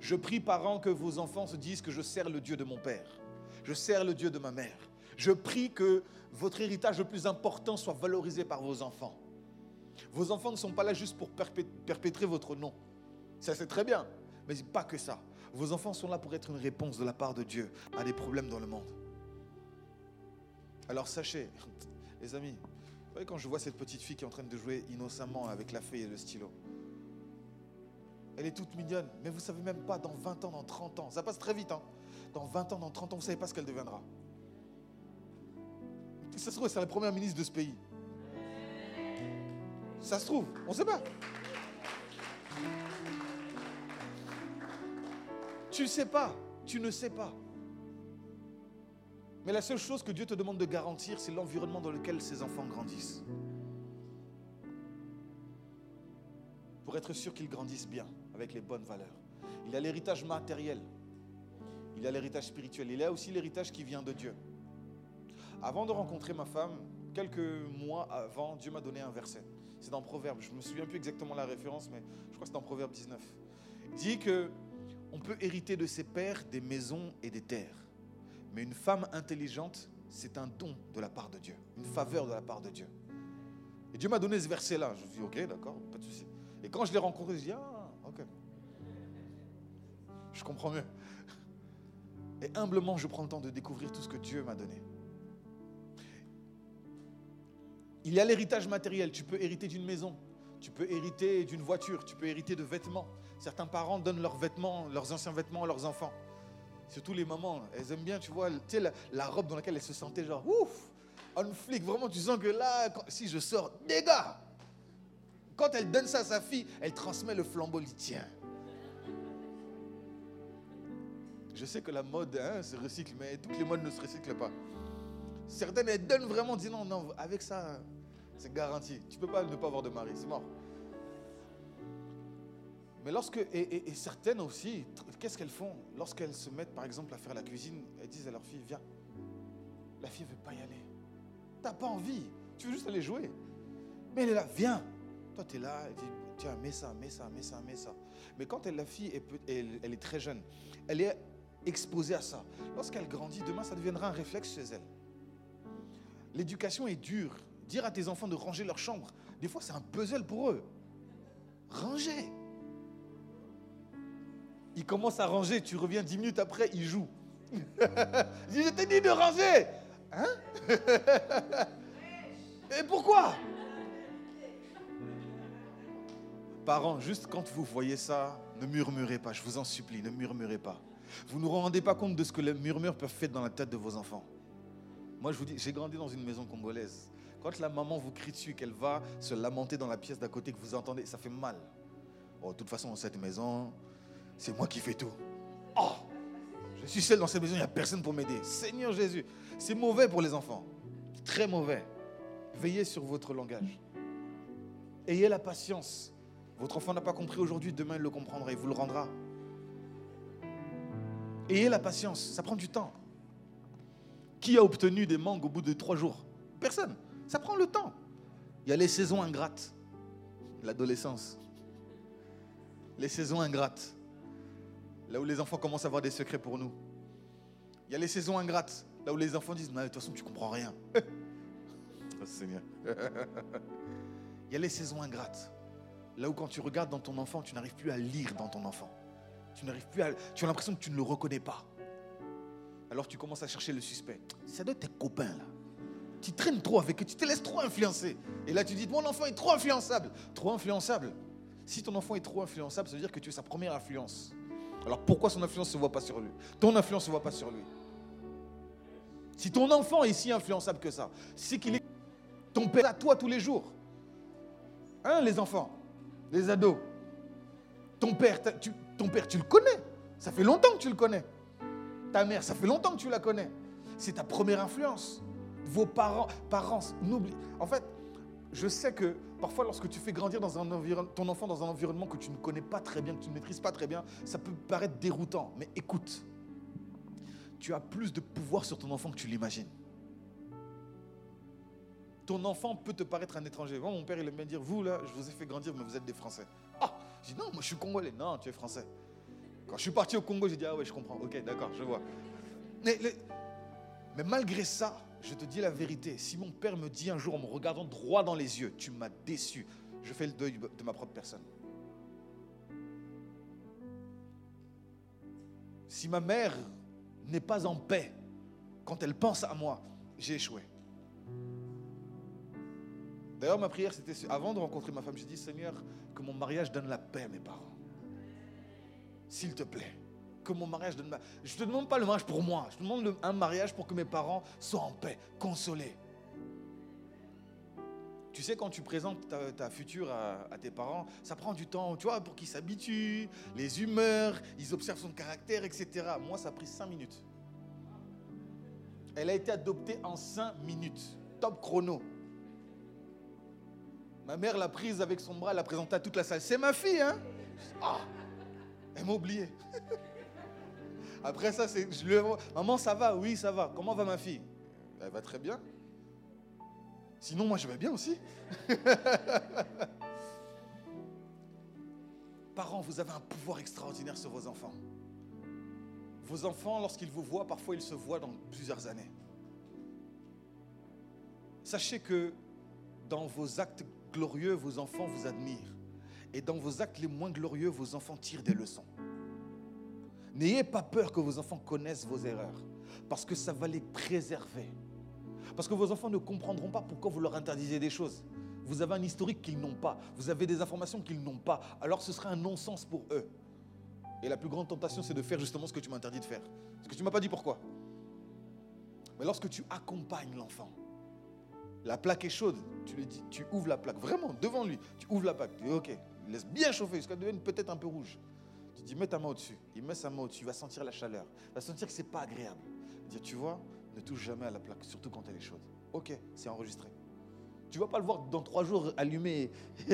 Je prie, parents, que vos enfants se disent que je sers le Dieu de mon Père. Je sers le Dieu de ma mère. Je prie que votre héritage le plus important soit valorisé par vos enfants. Vos enfants ne sont pas là juste pour perpétrer votre nom. Ça, c'est très bien. Mais pas que ça. Vos enfants sont là pour être une réponse de la part de Dieu à des problèmes dans le monde. Alors sachez, les amis, quand je vois cette petite fille qui est en train de jouer innocemment avec la feuille et le stylo, elle est toute mignonne, mais vous ne savez même pas dans 20 ans, dans 30 ans, ça passe très vite, hein. dans 20 ans, dans 30 ans, vous ne savez pas ce qu'elle deviendra. Ça se trouve, c'est la première ministre de ce pays. Ça se trouve, on ne sait pas. Tu ne sais pas, tu ne sais pas. Mais la seule chose que Dieu te demande de garantir, c'est l'environnement dans lequel ses enfants grandissent. Pour être sûr qu'ils grandissent bien, avec les bonnes valeurs. Il a l'héritage matériel. Il a l'héritage spirituel. Il a aussi l'héritage qui vient de Dieu. Avant de rencontrer ma femme, quelques mois avant, Dieu m'a donné un verset. C'est dans Proverbe. Je ne me souviens plus exactement la référence, mais je crois que c'est dans Proverbe 19. Il dit que on peut hériter de ses pères des maisons et des terres. Mais une femme intelligente, c'est un don de la part de Dieu, une faveur de la part de Dieu. Et Dieu m'a donné ce verset-là. Je me dis, ok, d'accord, pas de souci. Et quand je l'ai rencontré, je dis, ah, Je comprends mieux. Et humblement, je prends le temps de découvrir tout ce que Dieu m'a donné. Il y a l'héritage matériel. Tu peux hériter d'une maison, tu peux hériter d'une voiture, tu peux hériter de vêtements. Certains parents donnent leurs vêtements, leurs anciens vêtements à leurs enfants. Surtout les mamans, elles aiment bien, tu vois, tu la, robe dans laquelle elles se sentaient genre, ouf, on flic, vraiment, tu sens que là, si je sors, dégâts. Quand elle donne ça à sa fille, elle transmet le flambeau, il tient. Je sais que la mode hein, se recycle, mais toutes les modes ne se recyclent pas. Certaines, elles donnent vraiment, disent non, non, avec ça, c'est garanti. Tu ne peux pas ne pas avoir de mari, c'est mort. Mais lorsque, et, certaines aussi, qu'est-ce qu'elles font? Lorsqu'elles se mettent par exemple à faire la cuisine, elles disent à leur fille, viens. La fille ne veut pas y aller. Tu n'as pas envie, tu veux juste aller jouer. Mais elle est là, viens. Toi, tu es là, elle dit, tiens, mets ça, mets ça, mets ça, mets ça. Mais quand elle, la fille est, elle, elle est très jeune, elle est exposée à ça. Lorsqu'elle grandit, demain, ça deviendra un réflexe chez elle. L'éducation est dure. Dire à tes enfants de ranger leur chambre, des fois, c'est un puzzle pour eux. Ranger. Il commence à ranger, tu reviens dix minutes après, il joue. je t'ai dit de ranger. Hein? Et pourquoi? Parents, juste quand vous voyez ça, ne murmurez pas, je vous en supplie, ne murmurez pas. Vous ne vous rendez pas compte de ce que les murmures peuvent faire dans la tête de vos enfants. Moi, je vous dis, j'ai grandi dans une maison congolaise. Quand la maman vous crie dessus, qu'elle va se lamenter dans la pièce d'à côté, que vous entendez, ça fait mal. Oh, de toute façon, dans cette maison, c'est moi qui fais tout. Oh, je suis seul dans cette maison, il n'y a personne pour m'aider. Seigneur Jésus, c'est mauvais pour les enfants. Très mauvais. Veillez sur votre langage. Ayez la patience. Votre enfant n'a pas compris aujourd'hui, demain il le comprendra, il vous le rendra. Ayez la patience, ça prend du temps. Qui a obtenu des mangues au bout de trois jours? Personne. Ça prend le temps. Il y a les saisons ingrates. L'adolescence. Les saisons ingrates. Là où les enfants commencent à avoir des secrets pour nous. Il y a les saisons ingrates. Là où les enfants disent, de toute façon, tu comprends rien. oh, Seigneur. Il y a les saisons ingrates. Là où quand tu regardes dans ton enfant, tu n'arrives plus à lire dans ton enfant. Tu n'arrives plus à... Tu as l'impression que tu ne le reconnais pas. Alors tu commences à chercher le suspect. Ça doit être tes copains là. Tu traînes trop avec eux, tu te laisses trop influencer. Et là tu dis, mon enfant est trop influençable. Trop influençable. Si ton enfant est trop influençable, ça veut dire que tu es sa première influence. Alors pourquoi son influence ne se voit pas sur lui? Ton influence ne se voit pas sur lui. Si ton enfant est si influençable que ça, c'est qu'il est ton père à toi tous les jours. Hein, les enfants, les ados. Ton père, tu, le connais. Ça fait longtemps que tu le connais. Ta mère, ça fait longtemps que tu la connais. C'est ta première influence. Vos parents, parents, n'oublie. En fait, je sais que parfois, lorsque tu fais grandir ton enfant dans un environnement que tu ne connais pas très bien, que tu ne maîtrises pas très bien, ça peut paraître déroutant. Mais écoute, tu as plus de pouvoir sur ton enfant que tu l'imagines. Ton enfant peut te paraître un étranger. Moi, mon père, il aime bien dire Vous, là, je vous ai fait grandir, mais vous êtes des Français. Ah Je dis Non, moi, je suis congolais. Non, tu es français. Quand je suis parti au Congo, j'ai dit Ah ouais, je comprends. Ok, d'accord, je vois. Mais, mais malgré ça, je te dis la vérité. Si mon père me dit un jour en me regardant droit dans les yeux, tu m'as déçu, je fais le deuil de ma propre personne. Si ma mère n'est pas en paix quand elle pense à moi, j'ai échoué. D'ailleurs, ma prière, c'était avant de rencontrer ma femme, j'ai dit Seigneur, que mon mariage donne la paix à mes parents. S'il te plaît, que mon mariage donne la Je ne te demande pas le mariage pour moi, je te demande un mariage pour que mes parents soient en paix, consolés. Tu sais, quand tu présentes ta, future à, tes parents, ça prend du temps, tu vois, pour qu'ils s'habituent, les humeurs, ils observent son caractère, etc. Moi, ça a pris cinq minutes. Elle a été adoptée en cinq minutes. Top chrono. Ma mère l'a prise avec son bras, l'a présentée à toute la salle. C'est ma fille, hein ah, Elle m'a oublié. Après ça, c'est, je lui Maman, ça va? Oui, ça va. Comment va ma fille? Elle va très bien. Sinon, moi, je vais bien aussi. Parents, vous avez un pouvoir extraordinaire sur vos enfants. Vos enfants, lorsqu'ils vous voient, parfois ils se voient dans plusieurs années. Sachez que dans vos actes glorieux, vos enfants vous admirent. Et dans vos actes les moins glorieux, vos enfants tirent des leçons. N'ayez pas peur que vos enfants connaissent vos erreurs, parce que ça va les préserver. Parce que vos enfants ne comprendront pas pourquoi vous leur interdisez des choses. Vous avez un historique qu'ils n'ont pas. Vous avez des informations qu'ils n'ont pas. Alors ce sera un non-sens pour eux. Et la plus grande tentation, c'est de faire justement ce que tu m'interdis de faire. Parce que tu ne m'as pas dit pourquoi. Mais lorsque tu accompagnes l'enfant, la plaque est chaude, tu lui dis, tu ouvres la plaque, vraiment, devant lui, tu ouvres la plaque, tu dis, ok, laisse bien chauffer jusqu'à devienne peut-être un peu rouge. Tu dis, mets ta main au-dessus. Il met sa main au-dessus, il va sentir la chaleur. Il va sentir que ce n'est pas agréable. Dit, tu vois, ne touche jamais à la plaque, surtout quand elle est chaude. Ok, c'est enregistré. Tu ne vas pas le voir dans trois jours allumé.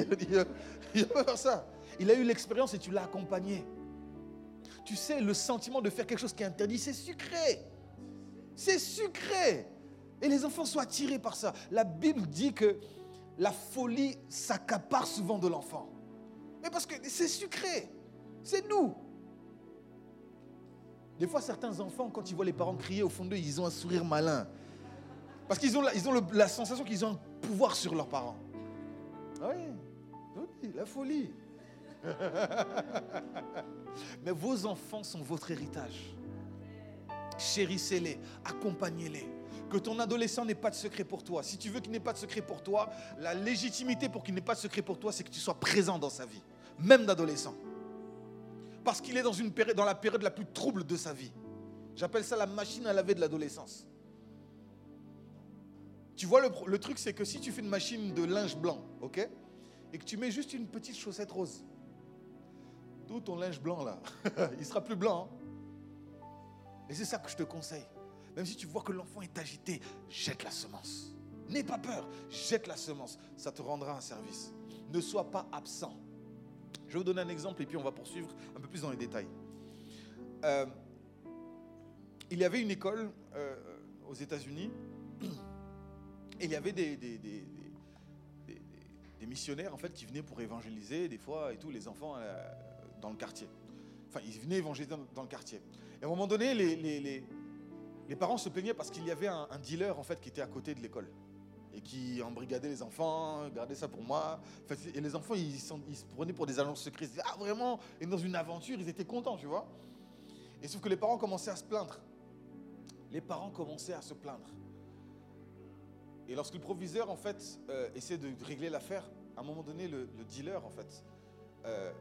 il va faire ça. Il a eu l'expérience et tu l'as accompagné. Tu sais, le sentiment de faire quelque chose qui est interdit, c'est sucré. C'est sucré. Et les enfants sont attirés par ça. La Bible dit que la folie s'accapare souvent de l'enfant. Mais parce que c'est sucré. C'est nous. Des fois, certains enfants, quand ils voient les parents crier au fond d'eux, ils ont un sourire malin. Parce qu'ils ont, la, sensation qu'ils ont un pouvoir sur leurs parents. Ah oui, la folie. Mais vos enfants sont votre héritage. Chérissez-les, accompagnez-les. Que ton adolescent n'ait pas de secret pour toi. Si tu veux qu'il n'ait pas de secret pour toi, la légitimité pour qu'il n'ait pas de secret pour toi, c'est que tu sois présent dans sa vie, même d'adolescent parce qu'il est dans, la période la plus trouble de sa vie. J'appelle ça la machine à laver de l'adolescence. Tu vois, le, le truc, c'est que si tu fais une machine de linge blanc, ok Et que tu mets juste une petite chaussette rose, tout ton linge blanc là, il sera plus blanc. hein? Et c'est ça que je te conseille. Même si tu vois que l'enfant est agité, jette la semence. N'aie pas peur, jette la semence. Ça te rendra un service. Ne sois pas absent. Je vais vous donner un exemple et puis on va poursuivre un peu plus dans les détails. Euh, il y avait une école euh, aux États-Unis il y avait des, missionnaires en fait qui venaient pour évangéliser des fois et tous les enfants euh, dans le quartier. Enfin, ils venaient évangéliser dans, le quartier. Et à un moment donné, les- les parents se plaignaient parce qu'il y avait un, dealer en fait qui était à côté de l'école et qui embrigadait les enfants, gardez ça pour moi. Et les enfants, ils, se prenaient pour des. Ils disaient, ah vraiment Et dans une aventure, ils étaient contents, tu vois. Et sauf que les parents commençaient à se plaindre. Les parents commençaient à se plaindre. Et lorsque le proviseur, en fait, euh, essaie de régler l'affaire, à un moment donné, le, le dealer, en fait, euh,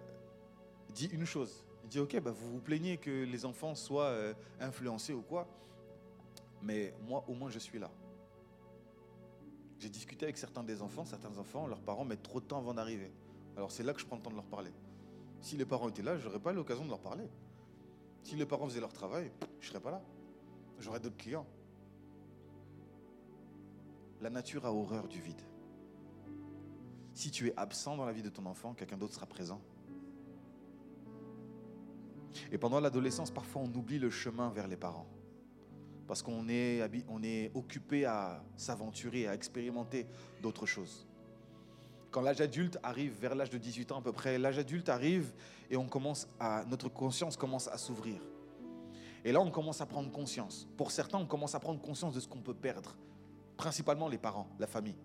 dit une chose. Il dit, ok, bah, vous vous plaignez que les enfants soient euh, influencés ou quoi, mais moi, au moins, je suis là. J'ai discuté avec certains des enfants, certains enfants, leurs parents mettent trop de temps avant d'arriver. Alors c'est là que je prends le temps de leur parler. Si les parents étaient là, je n'aurais pas l'occasion de leur parler. Si les parents faisaient leur travail, je ne serais pas là. J'aurais d'autres clients. La nature a horreur du vide. Si tu es absent dans la vie de ton enfant, quelqu'un d'autre sera présent. Et pendant l'adolescence, parfois on oublie le chemin vers les parents. Parce qu'on est, on est occupé à s'aventurer, à expérimenter d'autres choses. Quand l'âge adulte arrive, vers l'âge de 18 ans à peu près, l'âge adulte arrive et notre conscience commence à s'ouvrir. Et là, on commence à prendre conscience. Pour certains, on commence à prendre conscience de ce qu'on peut perdre. Principalement les parents, la famille.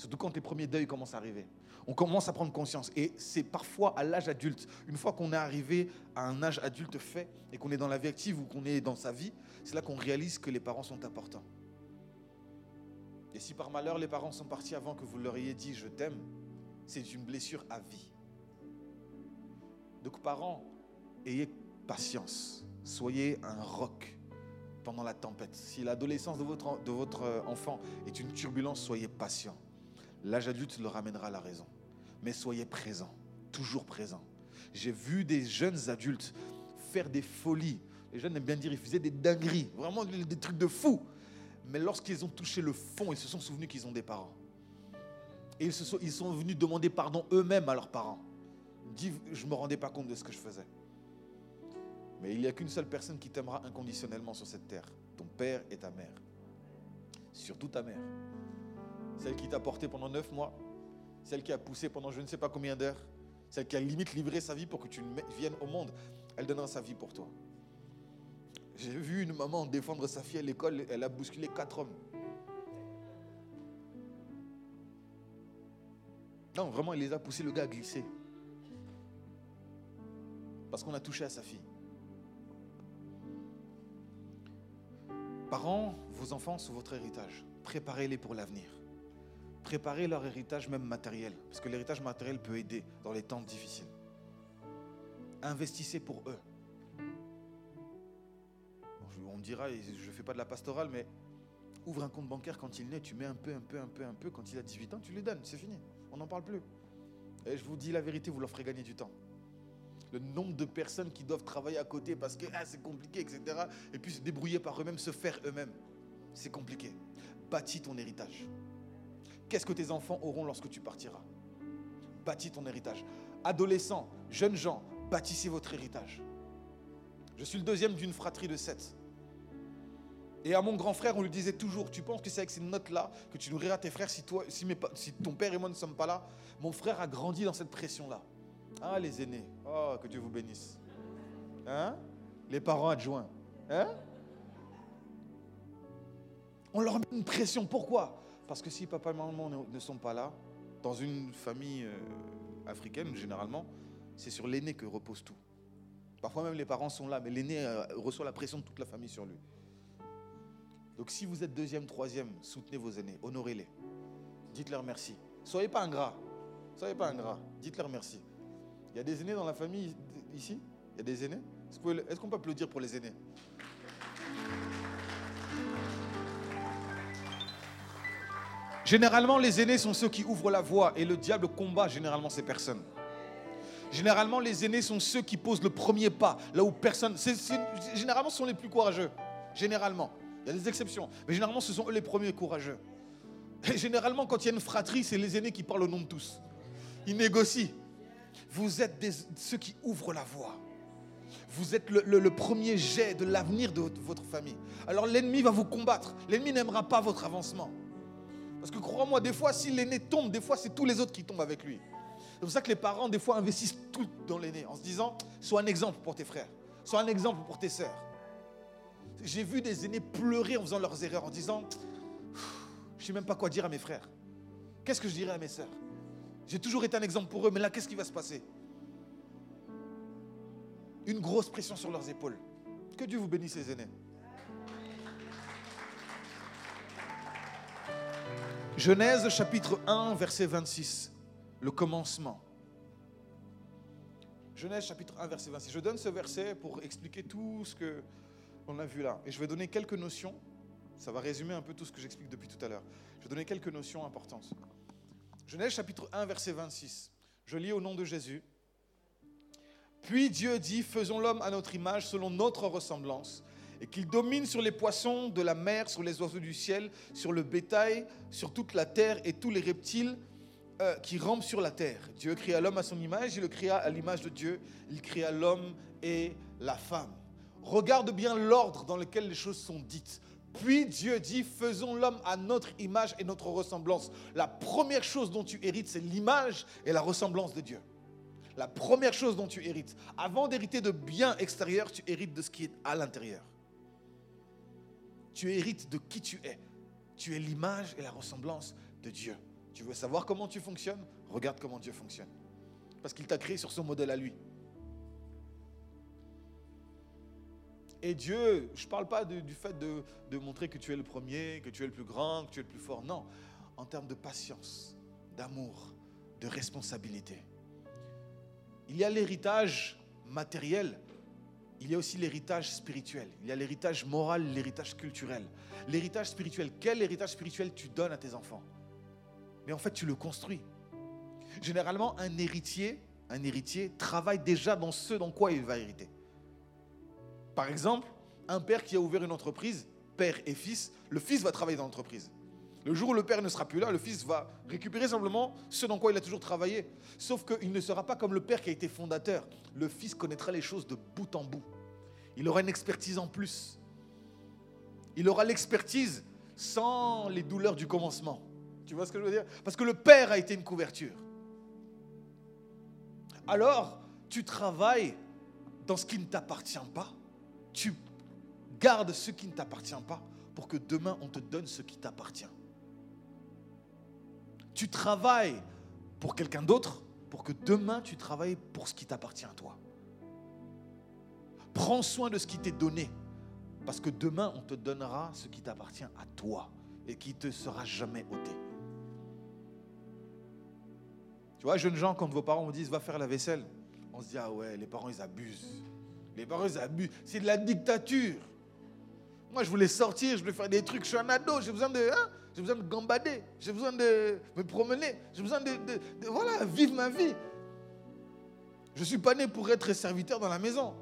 Surtout quand les premiers deuils commencent à arriver. On commence à prendre conscience. Et c'est parfois à l'âge adulte, une fois qu'on est arrivé à un âge adulte fait et qu'on est dans la vie active ou qu'on est dans sa vie, c'est là qu'on réalise que les parents sont importants. Et si par malheur les parents sont partis avant que vous leur ayez dit je t'aime, c'est une blessure à vie. Donc parents, ayez patience. Soyez un roc pendant la tempête. Si l'adolescence de votre, de votre euh, enfant est une turbulence, soyez patient. L'âge adulte le ramènera à la raison. Mais soyez présent, toujours présent. J'ai vu des jeunes adultes faire des folies. Les jeunes aiment bien dire, ils faisaient des dingueries, vraiment des, trucs de fou. Mais lorsqu'ils ont touché le fond, ils se sont souvenus qu'ils ont des parents. Et ils, sont, venus demander pardon eux-mêmes à leurs parents. Disent, je ne me rendais pas compte de ce que je faisais. Mais il n'y a qu'une seule personne qui t'aimera inconditionnellement sur cette terre, ton père et ta mère. Surtout ta mère. Celle qui t'a porté pendant neuf mois, celle qui a poussé pendant je ne sais pas combien d'heures, celle qui a limite livré sa vie pour que tu viennes au monde, elle donnera sa vie pour toi. J'ai vu une maman défendre sa fille à l'école, elle a bousculé quatre hommes. Non, vraiment, elle les a poussés, le gars a glissé. Parce qu'on a touché à sa fille. Parents, vos enfants sont votre héritage. Préparez-les pour l'avenir. Préparez leur héritage même matériel. Parce que l'héritage matériel peut aider dans les temps difficiles. Investissez pour eux. On me dira, je ne fais pas de la pastorale, mais ouvre un compte bancaire quand il naît, tu mets un peu, un peu, un peu, un peu. Quand il a 18 ans, tu lui donnes, c'est fini. On n'en parle plus. Et je vous dis la vérité, vous leur ferez gagner du temps. Le nombre de personnes qui doivent travailler à côté parce que ah, c'est compliqué, etc. Et puis se débrouiller par eux-mêmes, se faire eux-mêmes. C'est compliqué. Bâtis ton héritage. Qu'est-ce que tes enfants auront lorsque tu partiras? Bâtis ton héritage. Adolescents, jeunes gens, bâtissez votre héritage. Je suis le deuxième d'une fratrie de sept. Et à mon grand frère, on lui disait toujours, tu penses que c'est avec ces notes-là que tu nourriras tes frères si, ton père et moi ne sommes pas là? Mon frère a grandi dans cette pression-là. Ah, les aînés. Oh, que Dieu vous bénisse. Hein? Les parents adjoints. Hein? On leur met une pression. Pourquoi? Parce que si papa et maman ne sont pas là, dans une famille euh, africaine, généralement, c'est sur l'aîné que repose tout. Parfois même les parents sont là, mais l'aîné euh, reçoit la pression de toute la famille sur lui. Donc si vous êtes deuxième, troisième, soutenez vos aînés, honorez-les. Dites-leur merci. Soyez pas ingrat. Soyez pas ingrat. Dites-leur merci. Il y a des aînés dans la famille ici? Il y a des aînés? Est-ce qu'on peut applaudir pour les aînés? Généralement, les aînés sont ceux qui ouvrent la voie et le diable combat généralement ces personnes. Généralement, les aînés sont ceux qui posent le premier pas, là où personne. généralement, ce sont les plus courageux. Généralement. Il y a des exceptions. Mais généralement, ce sont eux les premiers courageux. Et généralement, quand il y a une fratrie, c'est les aînés qui parlent au nom de tous. Ils négocient. Vous êtes ceux qui ouvrent la voie. Vous êtes le, premier jet de l'avenir de votre famille. Alors l'ennemi va vous combattre. L'ennemi n'aimera pas votre avancement. Parce que crois-moi, des fois, si l'aîné tombe, des fois, c'est tous les autres qui tombent avec lui. C'est pour ça que les parents, des fois, investissent tout dans l'aîné en se disant, sois un exemple pour tes frères, sois un exemple pour tes sœurs. J'ai vu des aînés pleurer en faisant leurs erreurs, en disant, je ne sais même pas quoi dire à mes frères. Qu'est-ce que je dirais à mes sœurs? J'ai toujours été un exemple pour eux, mais là, qu'est-ce qui va se passer? Une grosse pression sur leurs épaules. Que Dieu vous bénisse, les aînés. Genèse chapitre 1, verset 26, le commencement. Genèse chapitre 1, verset 26. Je donne ce verset pour expliquer tout ce que on a vu là. Et je vais donner quelques notions. Ça va résumer un peu tout ce que j'explique depuis tout à l'heure. Je vais donner quelques notions importantes. Genèse chapitre 1, verset 26. Je lis au nom de Jésus. Puis Dieu dit, faisons l'homme à notre image, selon notre ressemblance, et qu'il domine sur les poissons de la mer, sur les oiseaux du ciel, sur le bétail, sur toute la terre et tous les reptiles euh, qui rampent sur la terre. Dieu créa l'homme à son image, il le créa à l'image de Dieu, il créa l'homme et la femme. Regarde bien l'ordre dans lequel les choses sont dites. Puis Dieu dit, faisons l'homme à notre image et notre ressemblance. La première chose dont tu hérites, c'est l'image et la ressemblance de Dieu. La première chose dont tu hérites. Avant d'hériter de biens extérieurs, tu hérites de ce qui est à l'intérieur. Tu hérites de qui tu es. Tu es l'image et la ressemblance de Dieu. Tu veux savoir comment tu fonctionnes? Regarde comment Dieu fonctionne. Parce qu'il t'a créé sur son modèle à lui. Et Dieu, je ne parle pas du fait de, de, montrer que tu es le premier, que tu es le plus grand, que tu es le plus fort. Non, en termes de patience, d'amour, de responsabilité. Il y a l'héritage matériel, il y a aussi l'héritage spirituel. Il y a l'héritage moral, l'héritage culturel. L'héritage spirituel, quel héritage spirituel tu donnes à tes enfants? Mais en fait, tu le construis. Généralement, un héritier, travaille déjà dans ce dans quoi il va hériter. Par exemple, un père qui a ouvert une entreprise, père et fils, le fils va travailler dans l'entreprise. Le jour où le père ne sera plus là, le fils va récupérer simplement ce dans quoi il a toujours travaillé. Sauf qu'il ne sera pas comme le père qui a été fondateur. Le fils connaîtra les choses de bout en bout. Il aura une expertise en plus. Il aura l'expertise sans les douleurs du commencement. Tu vois ce que je veux dire? Parce que le père a été une couverture. Alors, tu travailles dans ce qui ne t'appartient pas. Tu gardes ce qui ne t'appartient pas pour que demain on te donne ce qui t'appartient. Tu travailles pour quelqu'un d'autre pour que demain tu travailles pour ce qui t'appartient à toi. Prends soin de ce qui t'est donné parce que demain on te donnera ce qui t'appartient à toi et qui te sera jamais ôté. Tu vois, jeunes gens, quand vos parents vous disent va faire la vaisselle, on se dit ah ouais, les parents ils abusent. Les parents ils abusent. C'est de la dictature. Moi, je voulais sortir, je voulais faire des trucs. Je suis un ado, j'ai besoin de. Hein, j'ai besoin de gambader, j'ai besoin de me promener, j'ai besoin de, vivre ma vie. Je ne suis pas né pour être serviteur dans la maison.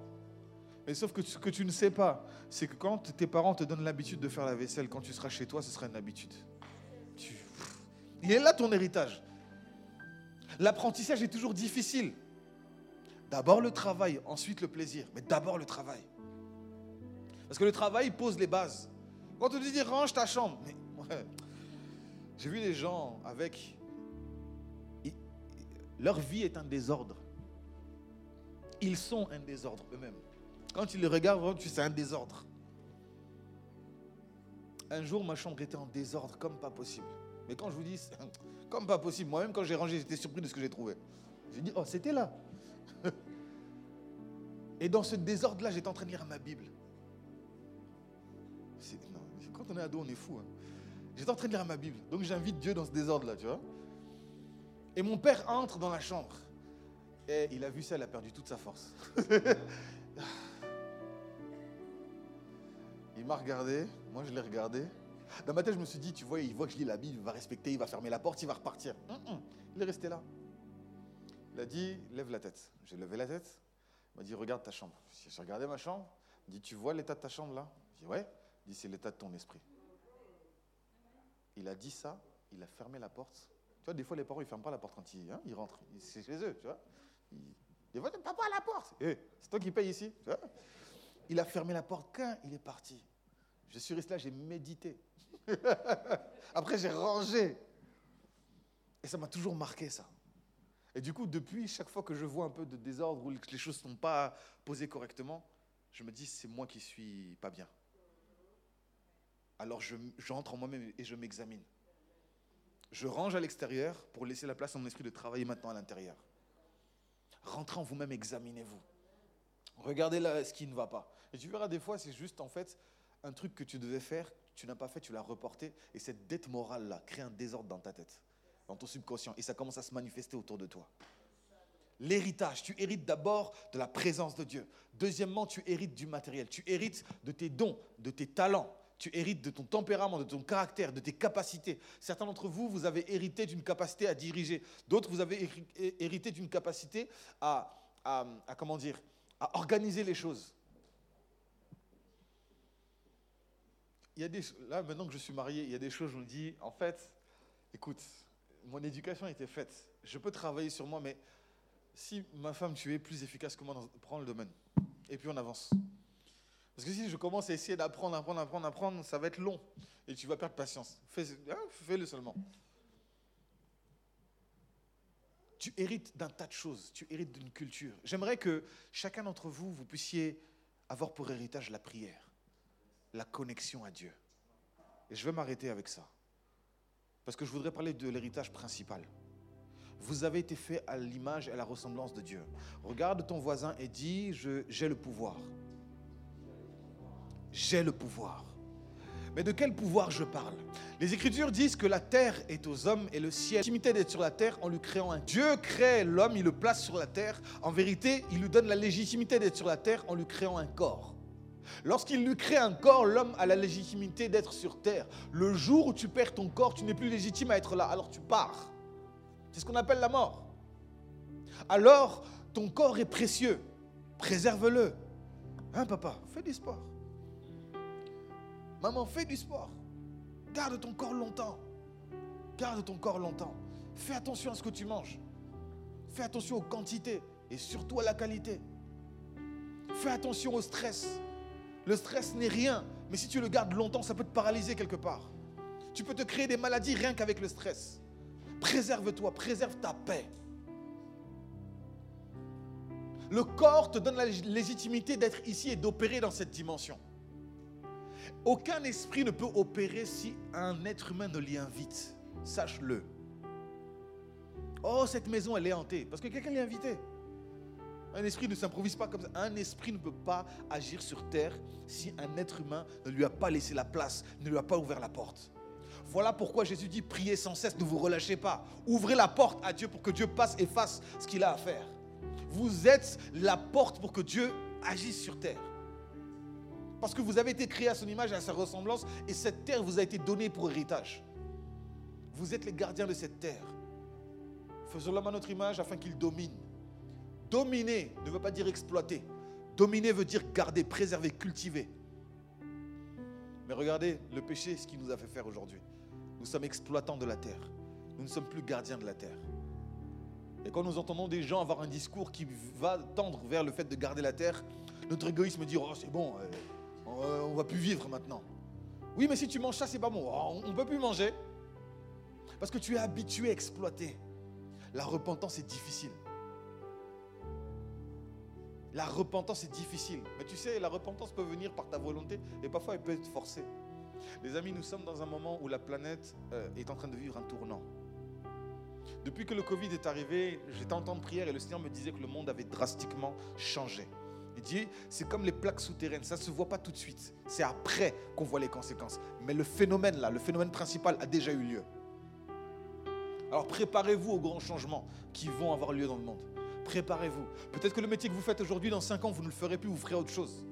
Mais sauf que ce que tu ne sais pas, c'est que quand tes parents te donnent l'habitude de faire la vaisselle, quand tu seras chez toi, ce sera une habitude. Il est là ton héritage. L'apprentissage est toujours difficile. D'abord le travail, ensuite le plaisir, mais d'abord le travail. Parce que le travail pose les bases. Quand on te dit range ta chambre, j'ai vu des gens avec... Leur vie est un désordre. Ils sont un désordre eux-mêmes. Quand tu les regardes, tu sais, c'est un désordre. Un jour, ma chambre était en désordre comme pas possible. Mais quand je vous dis, comme pas possible, moi-même quand j'ai rangé, j'étais surpris de ce que j'ai trouvé. J'ai dit, oh, c'était là. Et dans ce désordre-là, j'étais en train de lire ma Bible. quand on est ado, on est fou. Hein. J'étais en train de lire ma Bible. Donc j'invite Dieu dans ce désordre-là, tu vois. Et mon père entre dans la chambre. Et il a vu ça, il a perdu toute sa force. il m'a regardé, moi je l'ai regardé. Dans ma tête, je me suis dit, tu vois, il voit que je lis la Bible, il va respecter, il va fermer la porte, il va repartir. Il est resté là. Il a dit, lève la tête. J'ai levé la tête. Il m'a dit, regarde ta chambre. J'ai regardé ma chambre. Il dit, tu vois l'état de ta chambre là? J'ai dit, ouais. Il dit, c'est l'état de ton esprit. Il a dit ça, il a fermé la porte. Tu vois, des fois, les parents, ils ferment pas la porte quand ils, hein, ils rentrent. C'est chez eux, tu vois. des fois, papa à la porte. Eh, c'est toi qui payes ici. Il a fermé la porte quand il est parti. Je suis resté là, j'ai médité. Après, j'ai rangé. Et ça m'a toujours marqué, ça. Et du coup, depuis, chaque fois que je vois un peu de désordre ou que les choses ne sont pas posées correctement, je me dis, c'est moi qui suis pas bien. Alors j'entre en moi-même et je m'examine. Je range à l'extérieur pour laisser la place à mon esprit de travailler maintenant à l'intérieur. Rentrez en vous-même, examinez-vous. Regardez là ce qui ne va pas. Et tu verras des fois, c'est juste en fait un truc que tu devais faire, tu n'as pas fait, tu l'as reporté. Et cette dette morale-là crée un désordre dans ta tête, dans ton subconscient. Et ça commence à se manifester autour de toi. L'héritage, tu hérites d'abord de la présence de Dieu. Deuxièmement, tu hérites du matériel. Tu hérites de tes dons, de tes talents. Tu hérites de ton tempérament, de ton caractère, de tes capacités. Certains d'entre vous, vous avez hérité d'une capacité à diriger. D'autres, vous avez hérité d'une capacité à, à, à, organiser les choses. Il y a des, là, maintenant que je suis marié, il y a des choses, je me dis, en fait, écoute, mon éducation a été faite. Je peux travailler sur moi, mais si ma femme, tu es plus efficace que moi, prends le domaine. Et puis on avance. Parce que si je commence à essayer d'apprendre, apprendre, apprendre, apprendre, ça va être long. Et tu vas perdre patience. Hein, fais-le seulement. tu hérites d'un tas de choses, tu hérites d'une culture. J'aimerais que chacun d'entre vous, vous puissiez avoir pour héritage la prière, la connexion à Dieu. Et je vais m'arrêter avec ça. Parce que je voudrais parler de l'héritage principal. Vous avez été fait à l'image et à la ressemblance de Dieu. Regarde ton voisin et dis, j'ai le pouvoir. J'ai le pouvoir. Mais de quel pouvoir je parle? Les Écritures disent que la terre est aux hommes et le ciel. D'être sur la terre en lui créant un. Dieu crée l'homme, il le place sur la terre. En vérité, il lui donne la légitimité d'être sur la terre en lui créant un corps. Lorsqu'il lui crée un corps, l'homme a la légitimité d'être sur terre. Le jour où tu perds ton corps, tu n'es plus légitime à être là, alors tu pars. C'est ce qu'on appelle la mort. Alors, ton corps est précieux. Préserve-le. Hein, papa? Fais du sport. Maman, fais du sport. Garde ton corps longtemps. Garde ton corps longtemps. Fais attention à ce que tu manges. Fais attention aux quantités et surtout à la qualité. Fais attention au stress. Le stress n'est rien, mais si tu le gardes longtemps, ça peut te paralyser quelque part. Tu peux te créer des maladies rien qu'avec le stress. Préserve-toi, préserve ta paix. Le corps te donne la légitimité d'être ici et d'opérer dans cette dimension. Aucun esprit ne peut opérer si un être humain ne l'y invite. Sache-le. Oh, cette maison, elle est hantée. Parce que quelqu'un l'y a invité. Un esprit ne s'improvise pas comme ça. Un esprit ne peut pas agir sur terre si un être humain ne lui a pas laissé la place, ne lui a pas ouvert la porte. Voilà pourquoi Jésus dit priez sans cesse, ne vous relâchez pas. Ouvrez la porte à Dieu pour que Dieu passe et fasse ce qu'il a à faire. Vous êtes la porte pour que Dieu agisse sur terre. Parce que vous avez été créé à son image et à sa ressemblance, et cette terre vous a été donnée pour héritage. Vous êtes les gardiens de cette terre. Faisons-la à notre image afin qu'il domine. Dominer ne veut pas dire exploiter. Dominer veut dire garder, préserver, cultiver. Mais regardez, le péché, ce qu'il nous a fait faire aujourd'hui. Nous sommes exploitants de la terre. Nous ne sommes plus gardiens de la terre. Et quand nous entendons des gens avoir un discours qui va tendre vers le fait de garder la terre, notre égoïsme dit Oh, c'est bon, euh, on va plus vivre maintenant. Oui, mais si tu manges ça, c'est pas bon. Oh, on ne peut plus manger. Parce que tu es habitué à exploiter. La repentance est difficile. La repentance est difficile. Mais tu sais, la repentance peut venir par ta volonté et parfois elle peut être forcée. Les amis, nous sommes dans un moment où la planète euh, est en train de vivre un tournant. Depuis que le Covid est arrivé, j'étais en temps de prière et le Seigneur me disait que le monde avait drastiquement changé. C'est comme les plaques souterraines, ça ne se voit pas tout de suite. C'est après qu'on voit les conséquences. Mais le phénomène là, le phénomène principal a déjà eu lieu. Alors préparez-vous aux grands changements qui vont avoir lieu dans le monde. Préparez-vous. Peut-être que le métier que vous faites aujourd'hui, dans 5 ans, vous ne le ferez plus, vous ferez autre chose.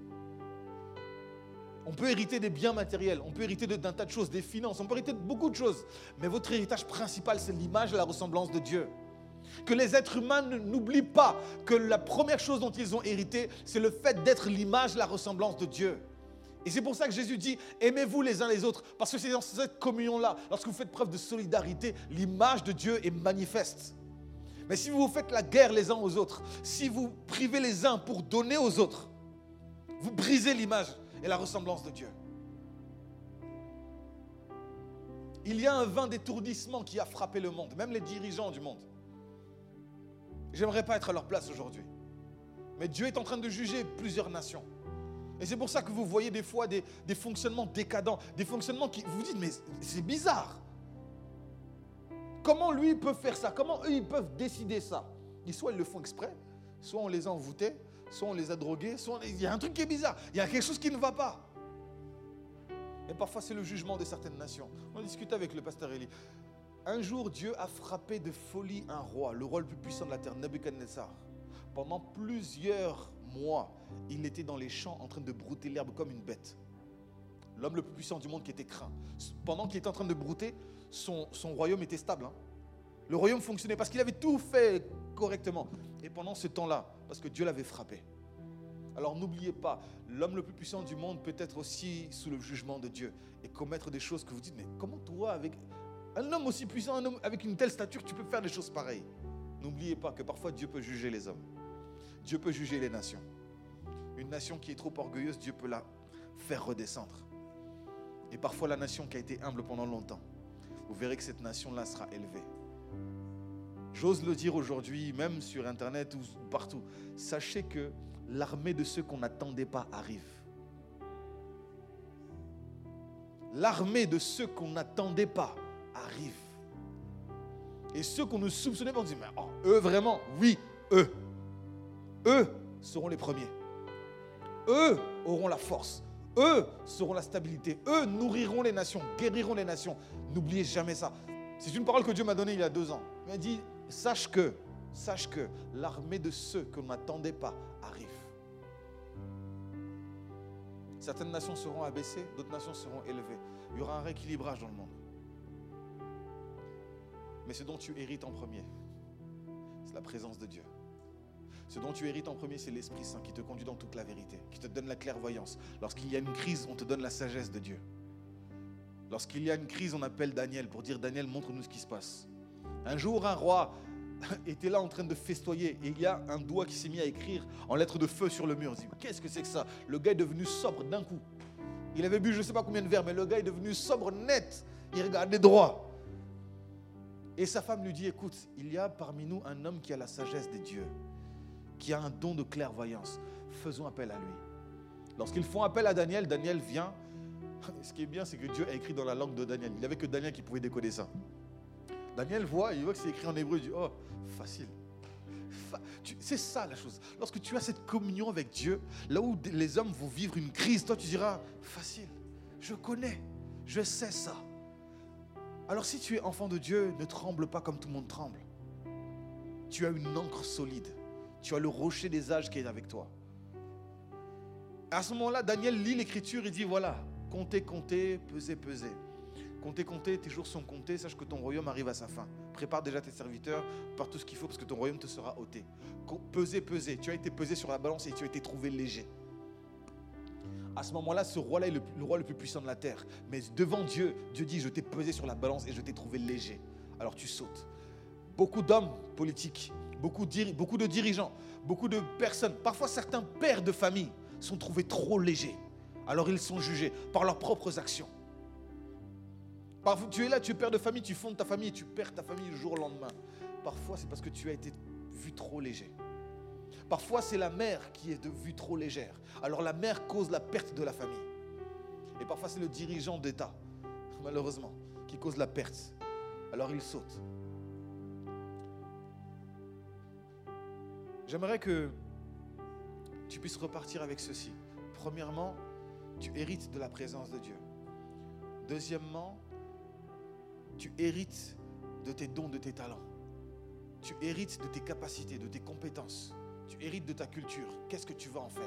On peut hériter des biens matériels, on peut hériter d'un tas de choses, des finances, on peut hériter de beaucoup de choses. Mais votre héritage principal, c'est l'image et la ressemblance de Dieu. Que les êtres humains n'oublient pas que la première chose dont ils ont hérité, c'est le fait d'être l'image la ressemblance de Dieu. Et c'est pour ça que Jésus dit, aimez-vous les uns les autres, parce que c'est dans cette communion-là, lorsque vous faites preuve de solidarité, l'image de Dieu est manifeste. Mais si vous faites la guerre les uns aux autres, si vous privez les uns pour donner aux autres, vous brisez l'image et la ressemblance de Dieu. Il y a un vin d'étourdissement qui a frappé le monde, même les dirigeants du monde. J'aimerais pas être à leur place aujourd'hui. Mais Dieu est en train de juger plusieurs nations. Et c'est pour ça que vous voyez des fois des, fonctionnements décadents, des fonctionnements qui vous dites, mais c'est bizarre. Comment lui peut faire ça? Comment eux ils peuvent décider ça? Soit ils le font exprès, soit on les a envoûtés, soit on les a drogués, soit il y a un truc qui est bizarre, il y a quelque chose qui ne va pas. Et parfois c'est le jugement de certaines nations. On discute avec le pasteur Eli. Un jour, Dieu a frappé de folie un roi, le roi le plus puissant de la terre, Nebuchadnezzar. Pendant plusieurs mois, il était dans les champs en train de brouter l'herbe comme une bête. L'homme le plus puissant du monde qui était craint. Pendant qu'il était en train de brouter, son, royaume était stable. Hein. Le royaume fonctionnait parce qu'il avait tout fait correctement. Et pendant ce temps-là, parce que Dieu l'avait frappé. Alors n'oubliez pas, l'homme le plus puissant du monde peut être aussi sous le jugement de Dieu et commettre des choses que vous dites, mais comment toi, avec un homme aussi puissant, un homme avec une telle stature, tu peux faire des choses pareilles N'oubliez pas que parfois Dieu peut juger les hommes. Dieu peut juger les nations. Une nation qui est trop orgueilleuse, Dieu peut la faire redescendre. Et parfois la nation qui a été humble pendant longtemps, vous verrez que cette nation-là sera élevée. J'ose le dire aujourd'hui, même sur Internet ou partout. Sachez que l'armée de ceux qu'on n'attendait pas arrive. L'armée de ceux qu'on n'attendait pas arrive. Et ceux qu'on ne soupçonnait on dit, mais oh, eux vraiment, oui, eux. Eux seront les premiers. Eux auront la force. Eux seront la stabilité. Eux nourriront les nations, guériront les nations. N'oubliez jamais ça. C'est une parole que Dieu m'a donnée il y a deux ans. Il m'a dit, sache que, sache que l'armée de ceux que l'on n'attendait pas arrive. Certaines nations seront abaissées, d'autres nations seront élevées. Il y aura un rééquilibrage dans le monde. Mais ce dont tu hérites en premier, c'est la présence de Dieu. Ce dont tu hérites en premier, c'est l'Esprit Saint qui te conduit dans toute la vérité, qui te donne la clairvoyance. Lorsqu'il y a une crise, on te donne la sagesse de Dieu. Lorsqu'il y a une crise, on appelle Daniel pour dire Daniel, montre-nous ce qui se passe. Un jour, un roi était là en train de festoyer et il y a un doigt qui s'est mis à écrire en lettres de feu sur le mur. Il dit Qu'est-ce que c'est que ça? Le gars est devenu sobre d'un coup. Il avait bu je ne sais pas combien de verres, mais le gars est devenu sobre net. Il regardait droit. Et sa femme lui dit Écoute, il y a parmi nous un homme qui a la sagesse des dieux qui a un don de clairvoyance. Faisons appel à lui. Lorsqu'ils font appel à Daniel, Daniel vient. Ce qui est bien, c'est que Dieu a écrit dans la langue de Daniel. Il n'y avait que Daniel qui pouvait décoder ça. Daniel voit, il voit que c'est écrit en hébreu, il dit, oh, facile. C'est ça la chose. Lorsque tu as cette communion avec Dieu, là où les hommes vont vivre une crise, toi tu diras, facile, je connais, je sais ça. Alors si tu es enfant de Dieu, ne tremble pas comme tout le monde tremble. Tu as une encre solide. Tu as le rocher des âges qui est avec toi. À ce moment-là, Daniel lit l'écriture et dit voilà, comptez, comptez, pesez, pesez. Comptez, comptez, tes jours sont comptés, sache que ton royaume arrive à sa fin. Prépare déjà tes serviteurs, par tout ce qu'il faut parce que ton royaume te sera ôté. Pesez, pesez. Tu as été pesé sur la balance et tu as été trouvé léger. À ce moment-là, ce roi-là est le, roi le plus puissant de la terre. Mais devant Dieu, Dieu dit Je t'ai pesé sur la balance et je t'ai trouvé léger. Alors tu sautes. Beaucoup d'hommes politiques beaucoup, de dirigeants, beaucoup de personnes, parfois certains pères de famille sont trouvés trop légers. Alors ils sont jugés par leurs propres actions. Parfois, tu es là, tu es père de famille, tu fondes ta famille et tu perds ta famille le jour au lendemain. Parfois, c'est parce que tu as été vu trop léger. Parfois, c'est la mère qui est vue trop légère. Alors la mère cause la perte de la famille. Et parfois, c'est le dirigeant d'État, malheureusement, qui cause la perte. Alors il saute. J'aimerais que tu puisses repartir avec ceci. Premièrement, tu hérites de la présence de Dieu. Deuxièmement, tu hérites de tes dons, de tes talents. Tu hérites de tes capacités, de tes compétences. Tu hérites de ta culture. Qu'est-ce que tu vas en faire?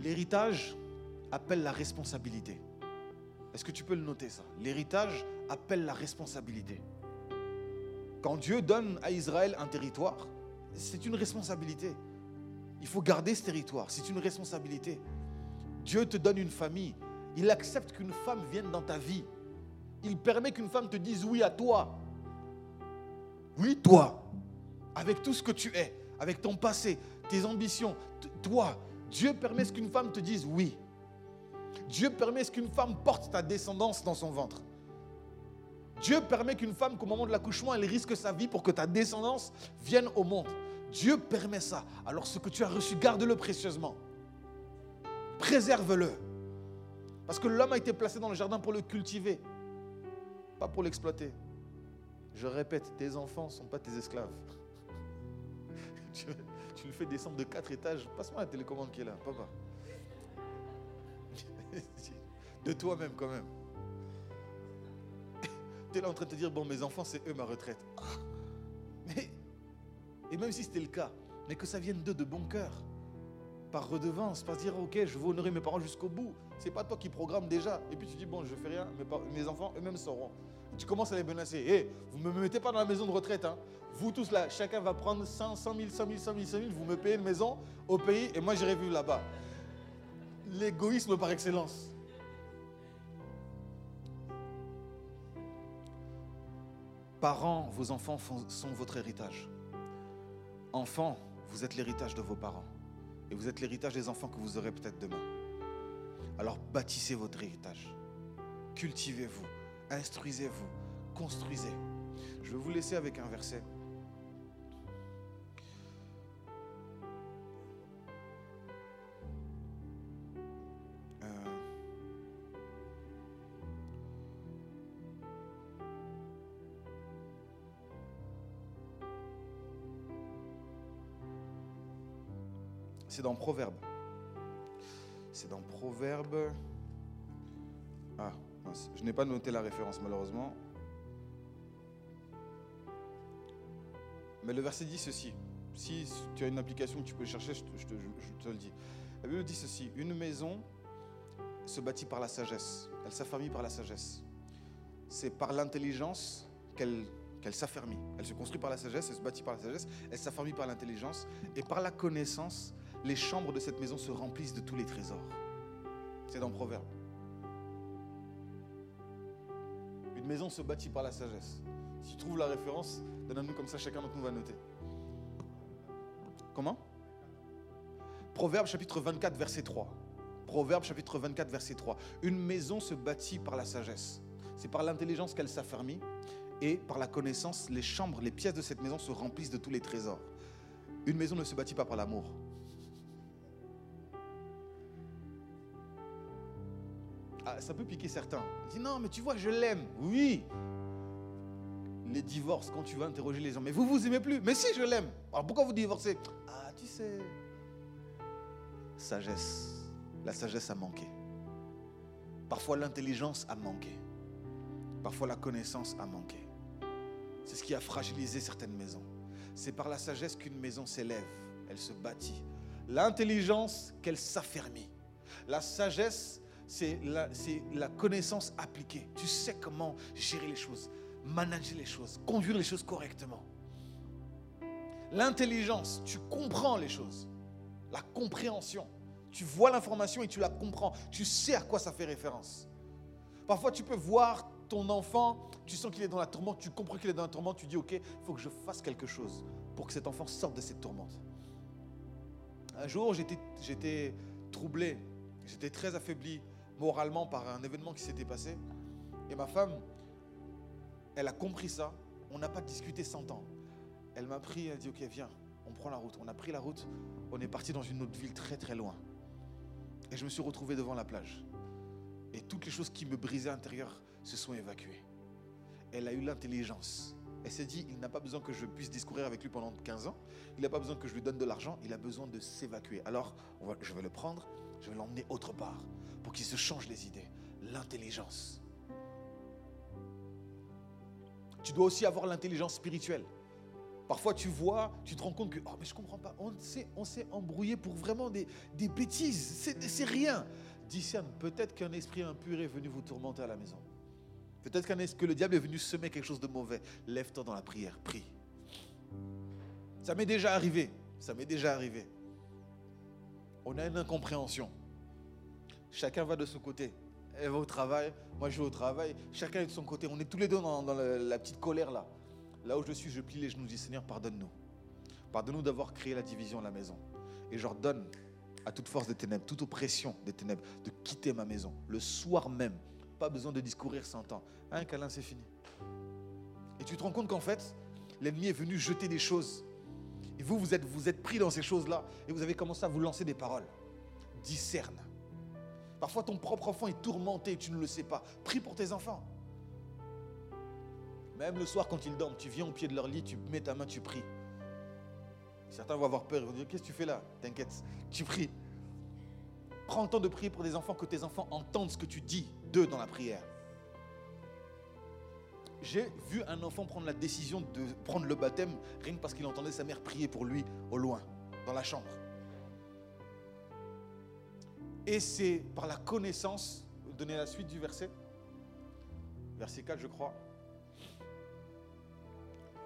L'héritage appelle la responsabilité. Est-ce que tu peux le noter ça? L'héritage appelle la responsabilité. Quand Dieu donne à Israël un territoire, c'est une responsabilité. Il faut garder ce territoire, c'est une responsabilité. Dieu te donne une famille, il accepte qu'une femme vienne dans ta vie. Il permet qu'une femme te dise oui à toi. Oui, toi. Avec tout ce que tu es, avec ton passé, tes ambitions, toi. Dieu permet qu'une femme te dise oui. Dieu permet qu'une femme porte ta descendance dans son ventre. Dieu permet qu'une femme, qu'au moment de l'accouchement, elle risque sa vie pour que ta descendance vienne au monde. Dieu permet ça. Alors ce que tu as reçu, garde-le précieusement. Préserve-le. Parce que l'homme a été placé dans le jardin pour le cultiver, pas pour l'exploiter. Je répète, tes enfants ne sont pas tes esclaves. tu, le fais descendre de quatre étages. Passe-moi la télécommande qui est là, papa. de toi-même quand même. Tu es là en train de te dire, bon, mes enfants, c'est eux ma retraite. Mais, et même si c'était le cas, mais que ça vienne d'eux de bon cœur par redevance, pas dire ok, je veux honorer mes parents jusqu'au bout. C'est pas toi qui programme déjà. Et puis tu dis bon, je fais rien, mes, enfants eux-mêmes sauront. Tu commences à les menacer. Hé, vous ne me mettez pas dans la maison de retraite. Hein. Vous tous là, chacun va prendre 100, 100 000, 100 000, 100 000, 100 000. Vous me payez une maison au pays et moi j'irai vivre là-bas. L'égoïsme par excellence. Parents, vos enfants sont votre héritage. Enfants, vous êtes l'héritage de vos parents. Et vous êtes l'héritage des enfants que vous aurez peut-être demain. Alors bâtissez votre héritage. Cultivez-vous. Instruisez-vous. Construisez. Je vais vous laisser avec un verset. C'est dans Proverbe. C'est dans Proverbe. Je n'ai pas noté la référence malheureusement. Mais le verset dit ceci. Si tu as une application que tu peux chercher, je te, je te le dis. La Bible dit ceci. Une maison se bâtit par la sagesse. Elle s'affermit par la sagesse. C'est par l'intelligence qu'elle qu'elle s'affermit. Elle se construit par la sagesse, elle se bâtit par la sagesse, elle s'affermit par l'intelligence et par la connaissance, les chambres de cette maison se remplissent de tous les trésors. C'est dans Proverbe. Une maison se bâtit par la sagesse. Si tu trouves la référence, donne-nous comme ça, chacun d'entre nous va noter. Comment? Proverbe chapitre 24, verset 3. Proverbe chapitre 24, verset 3. Une maison se bâtit par la sagesse. C'est par l'intelligence qu'elle s'affermit et par la connaissance, les chambres, les pièces de cette maison se remplissent de tous les trésors. Une maison ne se bâtit pas par l'amour. Ça peut piquer certains. Ils disent non, mais tu vois, je l'aime. Oui. Les divorces, quand tu vas interroger les gens, mais vous vous aimez plus. Mais si, je l'aime. Alors pourquoi vous divorcez? Ah, tu sais. Sagesse. La sagesse a manqué. Parfois l'intelligence a manqué. Parfois la connaissance a manqué. C'est ce qui a fragilisé certaines maisons. C'est par la sagesse qu'une maison s'élève, elle se bâtit. L'intelligence qu'elle s'affermit. La sagesse, c'est la, connaissance appliquée. Tu sais comment gérer les choses, manager les choses, conduire les choses correctement. L'intelligence, tu comprends les choses. La compréhension. Tu vois l'information et tu la comprends. Tu sais à quoi ça fait référence. Parfois, tu peux voir ton enfant, tu sens qu'il est dans la tourmente, tu comprends qu'il est dans la tourmente, tu dis, OK, il faut que je fasse quelque chose pour que cet enfant sorte de cette tourmente. Un jour, j'étais troublé, j'étais très affaibli moralement par un événement qui s'était passé. Et ma femme, elle a compris ça. On n'a pas discuté 100 ans. Elle m'a pris, elle a dit, OK, viens, on prend la route. On a pris la route, on est parti dans une autre ville très très loin. Et je me suis retrouvé devant la plage. Et toutes les choses qui me brisaient à se sont évacués. Elle a eu l'intelligence. Elle s'est dit, il n'a pas besoin que je puisse discourir avec lui pendant 15 ans. Il n'a pas besoin que je lui donne de l'argent. Il a besoin de s'évacuer. Alors, je vais le prendre, je vais l'emmener autre part pour qu'il se change les idées. L'intelligence. Tu dois aussi avoir l'intelligence spirituelle. Parfois, tu vois, tu te rends compte que, oh, mais je comprends pas, on s'est, on embrouillé pour vraiment des, bêtises, c'est, rien. Discerne, peut-être qu'un esprit impur est venu vous tourmenter à la maison. Peut-être que le diable est venu semer quelque chose de mauvais. Lève-toi dans la prière, prie. Ça m'est déjà arrivé, ça m'est déjà arrivé. On a une incompréhension. Chacun va de son côté. Elle va au travail, moi je vais au travail, chacun est de son côté. On est tous les deux dans, la, petite colère là. Là où je suis, je plie les genoux, je dis Seigneur, pardonne-nous. Pardonne-nous d'avoir créé la division à la maison. Et j'ordonne à toute force des ténèbres, toute oppression des ténèbres, de quitter ma maison le soir même. Pas besoin de discourir 100 ans. Un câlin, c'est fini. Et tu te rends compte qu'en fait, l'ennemi est venu jeter des choses. Et vous, vous êtes pris dans ces choses-là et vous avez commencé à vous lancer des paroles. Discerne. Parfois, ton propre enfant est tourmenté et tu ne le sais pas. Prie pour tes enfants. Même le soir, quand ils dorment, tu viens au pied de leur lit, tu mets ta main, tu pries. Certains vont avoir peur, ils vont dire Qu'est-ce que tu fais là? T'inquiète, tu pries. Prends le temps de prier pour des enfants, que tes enfants entendent ce que tu dis d'eux dans la prière. J'ai vu un enfant prendre la décision de prendre le baptême rien que parce qu'il entendait sa mère prier pour lui au loin, dans la chambre. Et c'est par la connaissance, donner la suite du verset, verset 4 je crois,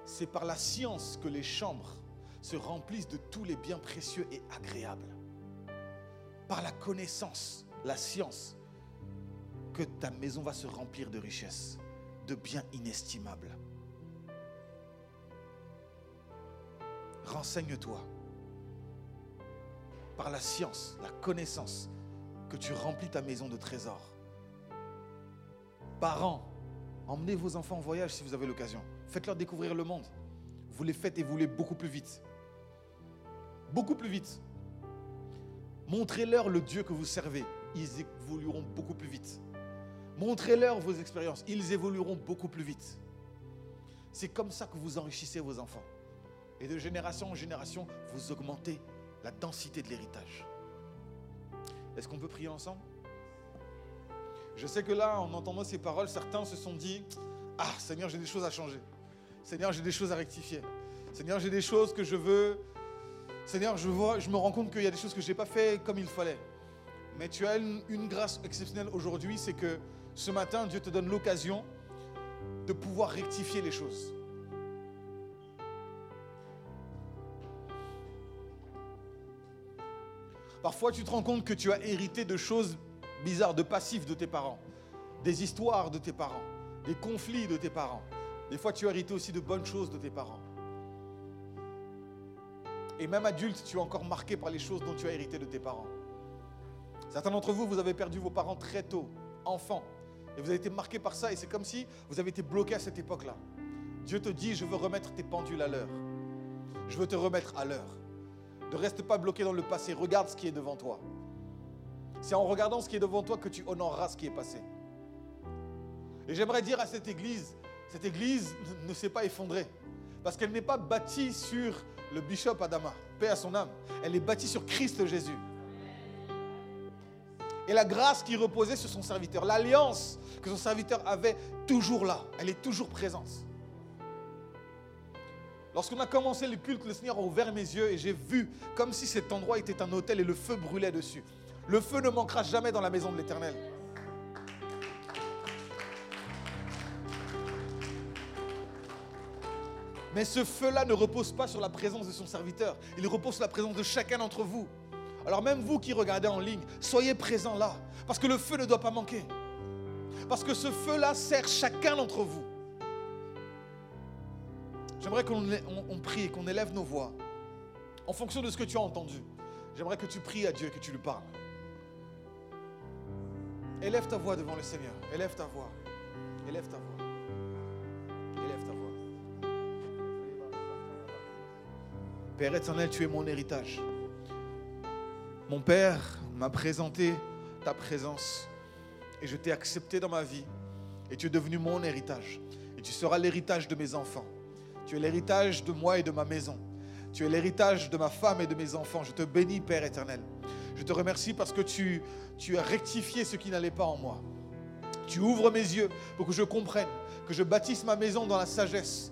c'est par la science que les chambres se remplissent de tous les biens précieux et agréables. Par la connaissance, la science, que ta maison va se remplir de richesses, de biens inestimables. Renseigne-toi par la science, la connaissance, que tu remplis ta maison de trésors. Parents, emmenez vos enfants en voyage si vous avez l'occasion. Faites-leur découvrir le monde. Vous les faites évoluer beaucoup plus vite. Beaucoup plus vite. Montrez-leur le Dieu que vous servez. Ils évolueront beaucoup plus vite. Montrez-leur vos expériences. Ils évolueront beaucoup plus vite. C'est comme ça que vous enrichissez vos enfants. Et de génération en génération, vous augmentez la densité de l'héritage. Est-ce qu'on peut prier ensemble? Je sais que là, en entendant ces paroles, certains se sont dit, ah Seigneur, j'ai des choses à changer. Seigneur, j'ai des choses à rectifier. Seigneur, j'ai des choses que je veux. Seigneur, je, vois, je me rends compte qu'il y a des choses que je n'ai pas fait comme il fallait. Mais tu as une, une grâce exceptionnelle aujourd'hui, c'est que ce matin, Dieu te donne l'occasion de pouvoir rectifier les choses. Parfois, tu te rends compte que tu as hérité de choses bizarres, de passifs de tes parents, des histoires de tes parents, des conflits de tes parents. Des fois, tu as hérité aussi de bonnes choses de tes parents. Et même adulte, tu es encore marqué par les choses dont tu as hérité de tes parents. Certains d'entre vous, vous avez perdu vos parents très tôt, enfants. Et vous avez été marqué par ça. Et c'est comme si vous avez été bloqué à cette époque-là. Dieu te dit, je veux remettre tes pendules à l'heure. Je veux te remettre à l'heure. Ne reste pas bloqué dans le passé. Regarde ce qui est devant toi. C'est en regardant ce qui est devant toi que tu honoreras ce qui est passé. Et j'aimerais dire à cette église, cette église ne s'est pas effondrée. Parce qu'elle n'est pas bâtie sur le bishop Adama, paix à son âme. Elle est bâtie sur Christ Jésus. Et la grâce qui reposait sur son serviteur, l'alliance que son serviteur avait toujours là, elle est toujours présente. Lorsqu'on a commencé le culte, le Seigneur a ouvert mes yeux et j'ai vu comme si cet endroit était un hôtel et le feu brûlait dessus. Le feu ne manquera jamais dans la maison de l'Éternel. Mais ce feu-là ne repose pas sur la présence de son serviteur. Il repose sur la présence de chacun d'entre vous. Alors même vous qui regardez en ligne, soyez présents là. Parce que le feu ne doit pas manquer. Parce que ce feu-là sert chacun d'entre vous. J'aimerais qu'on on, prie qu'on élève nos voix en fonction de ce que tu as entendu. J'aimerais que tu pries à Dieu et que tu lui parles. Élève ta voix devant le Seigneur. Élève ta voix. Élève ta voix. Élève ta voix. Père éternel, tu es mon héritage. Mon Père m'a présenté ta présence et je t'ai accepté dans ma vie et tu es devenu mon héritage et tu seras l'héritage de mes enfants. Tu es l'héritage de moi et de ma maison. Tu es l'héritage de ma femme et de mes enfants. Je te bénis, Père éternel. Je te remercie parce que tu, as rectifié ce qui n'allait pas en moi. Tu ouvres mes yeux pour que je comprenne, que je bâtisse ma maison dans la sagesse,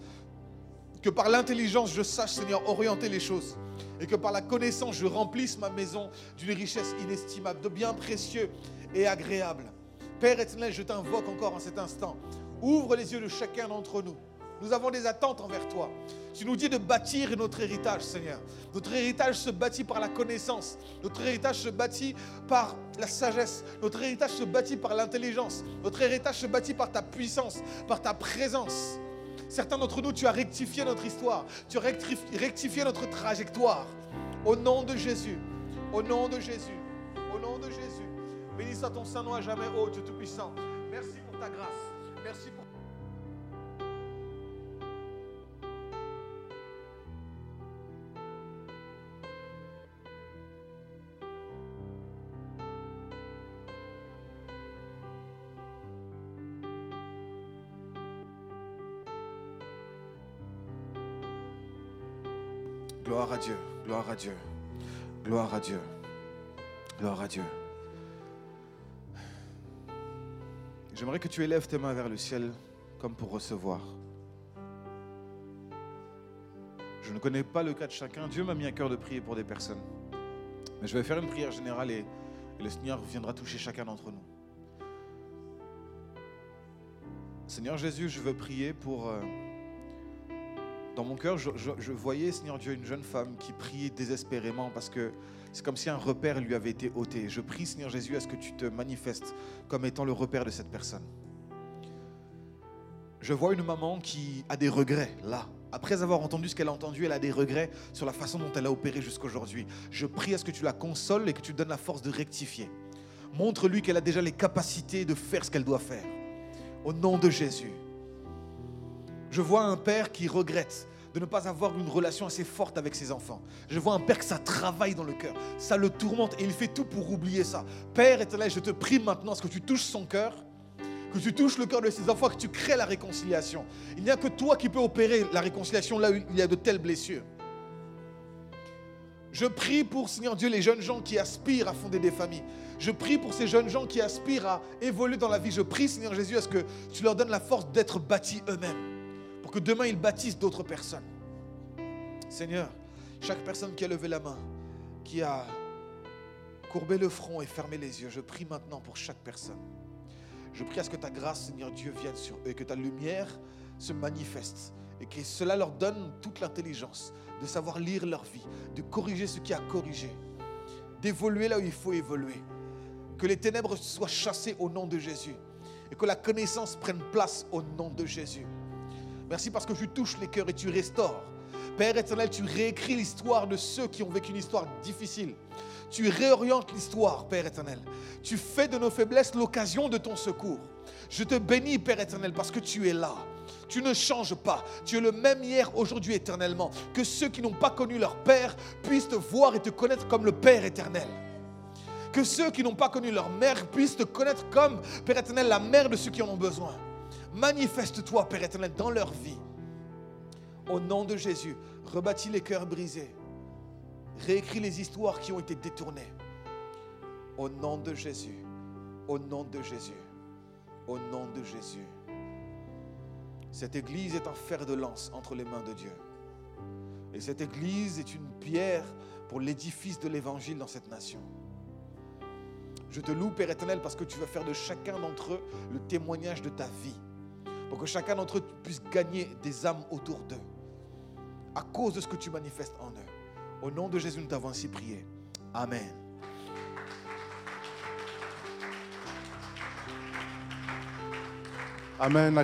Que par l'intelligence, je sache, Seigneur, orienter les choses. Et que par la connaissance, je remplisse ma maison d'une richesse inestimable, de biens précieux et agréables. Père éternel, je t'invoque encore en cet instant. Ouvre les yeux de chacun d'entre nous. Nous avons des attentes envers toi. Tu nous dis de bâtir notre héritage, Seigneur. Notre héritage se bâtit par la connaissance. Notre héritage se bâtit par la sagesse. Notre héritage se bâtit par l'intelligence. Notre héritage se bâtit par ta puissance, par ta présence. Certains d'entre nous, tu as rectifié notre histoire. Tu as rectifié notre trajectoire. Au nom de Jésus. Au nom de Jésus. Au nom de Jésus. Bénis soit ton Saint-Nom à jamais, ô Dieu Tout-Puissant. Merci pour ta grâce. Merci pour Gloire à Dieu, gloire à Dieu, gloire à Dieu, gloire à Dieu. J'aimerais que tu élèves tes mains vers le ciel comme pour recevoir. Je ne connais pas le cas de chacun. Dieu m'a mis à cœur de prier pour des personnes. Mais je vais faire une prière générale et, le Seigneur viendra toucher chacun d'entre nous. Seigneur Jésus, je veux prier pour... Euh, dans mon cœur, je, voyais, Seigneur Dieu, une jeune femme qui priait désespérément parce que c'est comme si un repère lui avait été ôté. Je prie, Seigneur Jésus, à ce que tu te manifestes comme étant le repère de cette personne. Je vois une maman qui a des regrets là. Après avoir entendu ce qu'elle a entendu, elle a des regrets sur la façon dont elle a opéré jusqu'aujourd'hui. Je prie à ce que tu la consoles et que tu donnes la force de rectifier. Montre-lui qu'elle a déjà les capacités de faire ce qu'elle doit faire. Au nom de Jésus. Je vois un père qui regrette de ne pas avoir une relation assez forte avec ses enfants. Je vois un père que ça travaille dans le cœur, ça le tourmente et il fait tout pour oublier ça. Père éternel, je te prie maintenant, ce que tu touches son cœur, que tu touches le cœur de ses enfants, que tu crées la réconciliation. Il n'y a que toi qui peux opérer la réconciliation là où il y a de telles blessures. Je prie pour, Seigneur Dieu, les jeunes gens qui aspirent à fonder des familles. Je prie pour ces jeunes gens qui aspirent à évoluer dans la vie. Je prie, Seigneur Jésus, à ce que tu leur donnes la force d'être bâtis eux-mêmes que demain ils bâtissent d'autres personnes. Seigneur, chaque personne qui a levé la main, qui a courbé le front et fermé les yeux, je prie maintenant pour chaque personne. Je prie à ce que ta grâce, Seigneur Dieu, vienne sur eux et que ta lumière se manifeste et que cela leur donne toute l'intelligence de savoir lire leur vie, de corriger ce qui a corrigé, d'évoluer là où il faut évoluer. Que les ténèbres soient chassées au nom de Jésus et que la connaissance prenne place au nom de Jésus. Merci parce que tu touches les cœurs et tu restaures. Père éternel, tu réécris l'histoire de ceux qui ont vécu une histoire difficile. Tu réorientes l'histoire, Père éternel. Tu fais de nos faiblesses l'occasion de ton secours. Je te bénis, Père éternel, parce que tu es là. Tu ne changes pas. Tu es le même hier, aujourd'hui, éternellement. Que ceux qui n'ont pas connu leur Père puissent te voir et te connaître comme le Père éternel. Que ceux qui n'ont pas connu leur mère puissent te connaître comme, Père éternel, la mère de ceux qui en ont besoin. Manifeste-toi, Père éternel, dans leur vie. Au nom de Jésus, rebâtis les cœurs brisés. Réécris les histoires qui ont été détournées. Au nom de Jésus. Au nom de Jésus. Au nom de Jésus. Cette église est un fer de lance entre les mains de Dieu. Et cette église est une pierre pour l'édifice de l'évangile dans cette nation. Je te loue, Père éternel, parce que tu vas faire de chacun d'entre eux le témoignage de ta vie pour que chacun d'entre eux puisse gagner des âmes autour d'eux, à cause de ce que tu manifestes en eux. Au nom de Jésus, nous t'avons ainsi prié. Amen. Amen.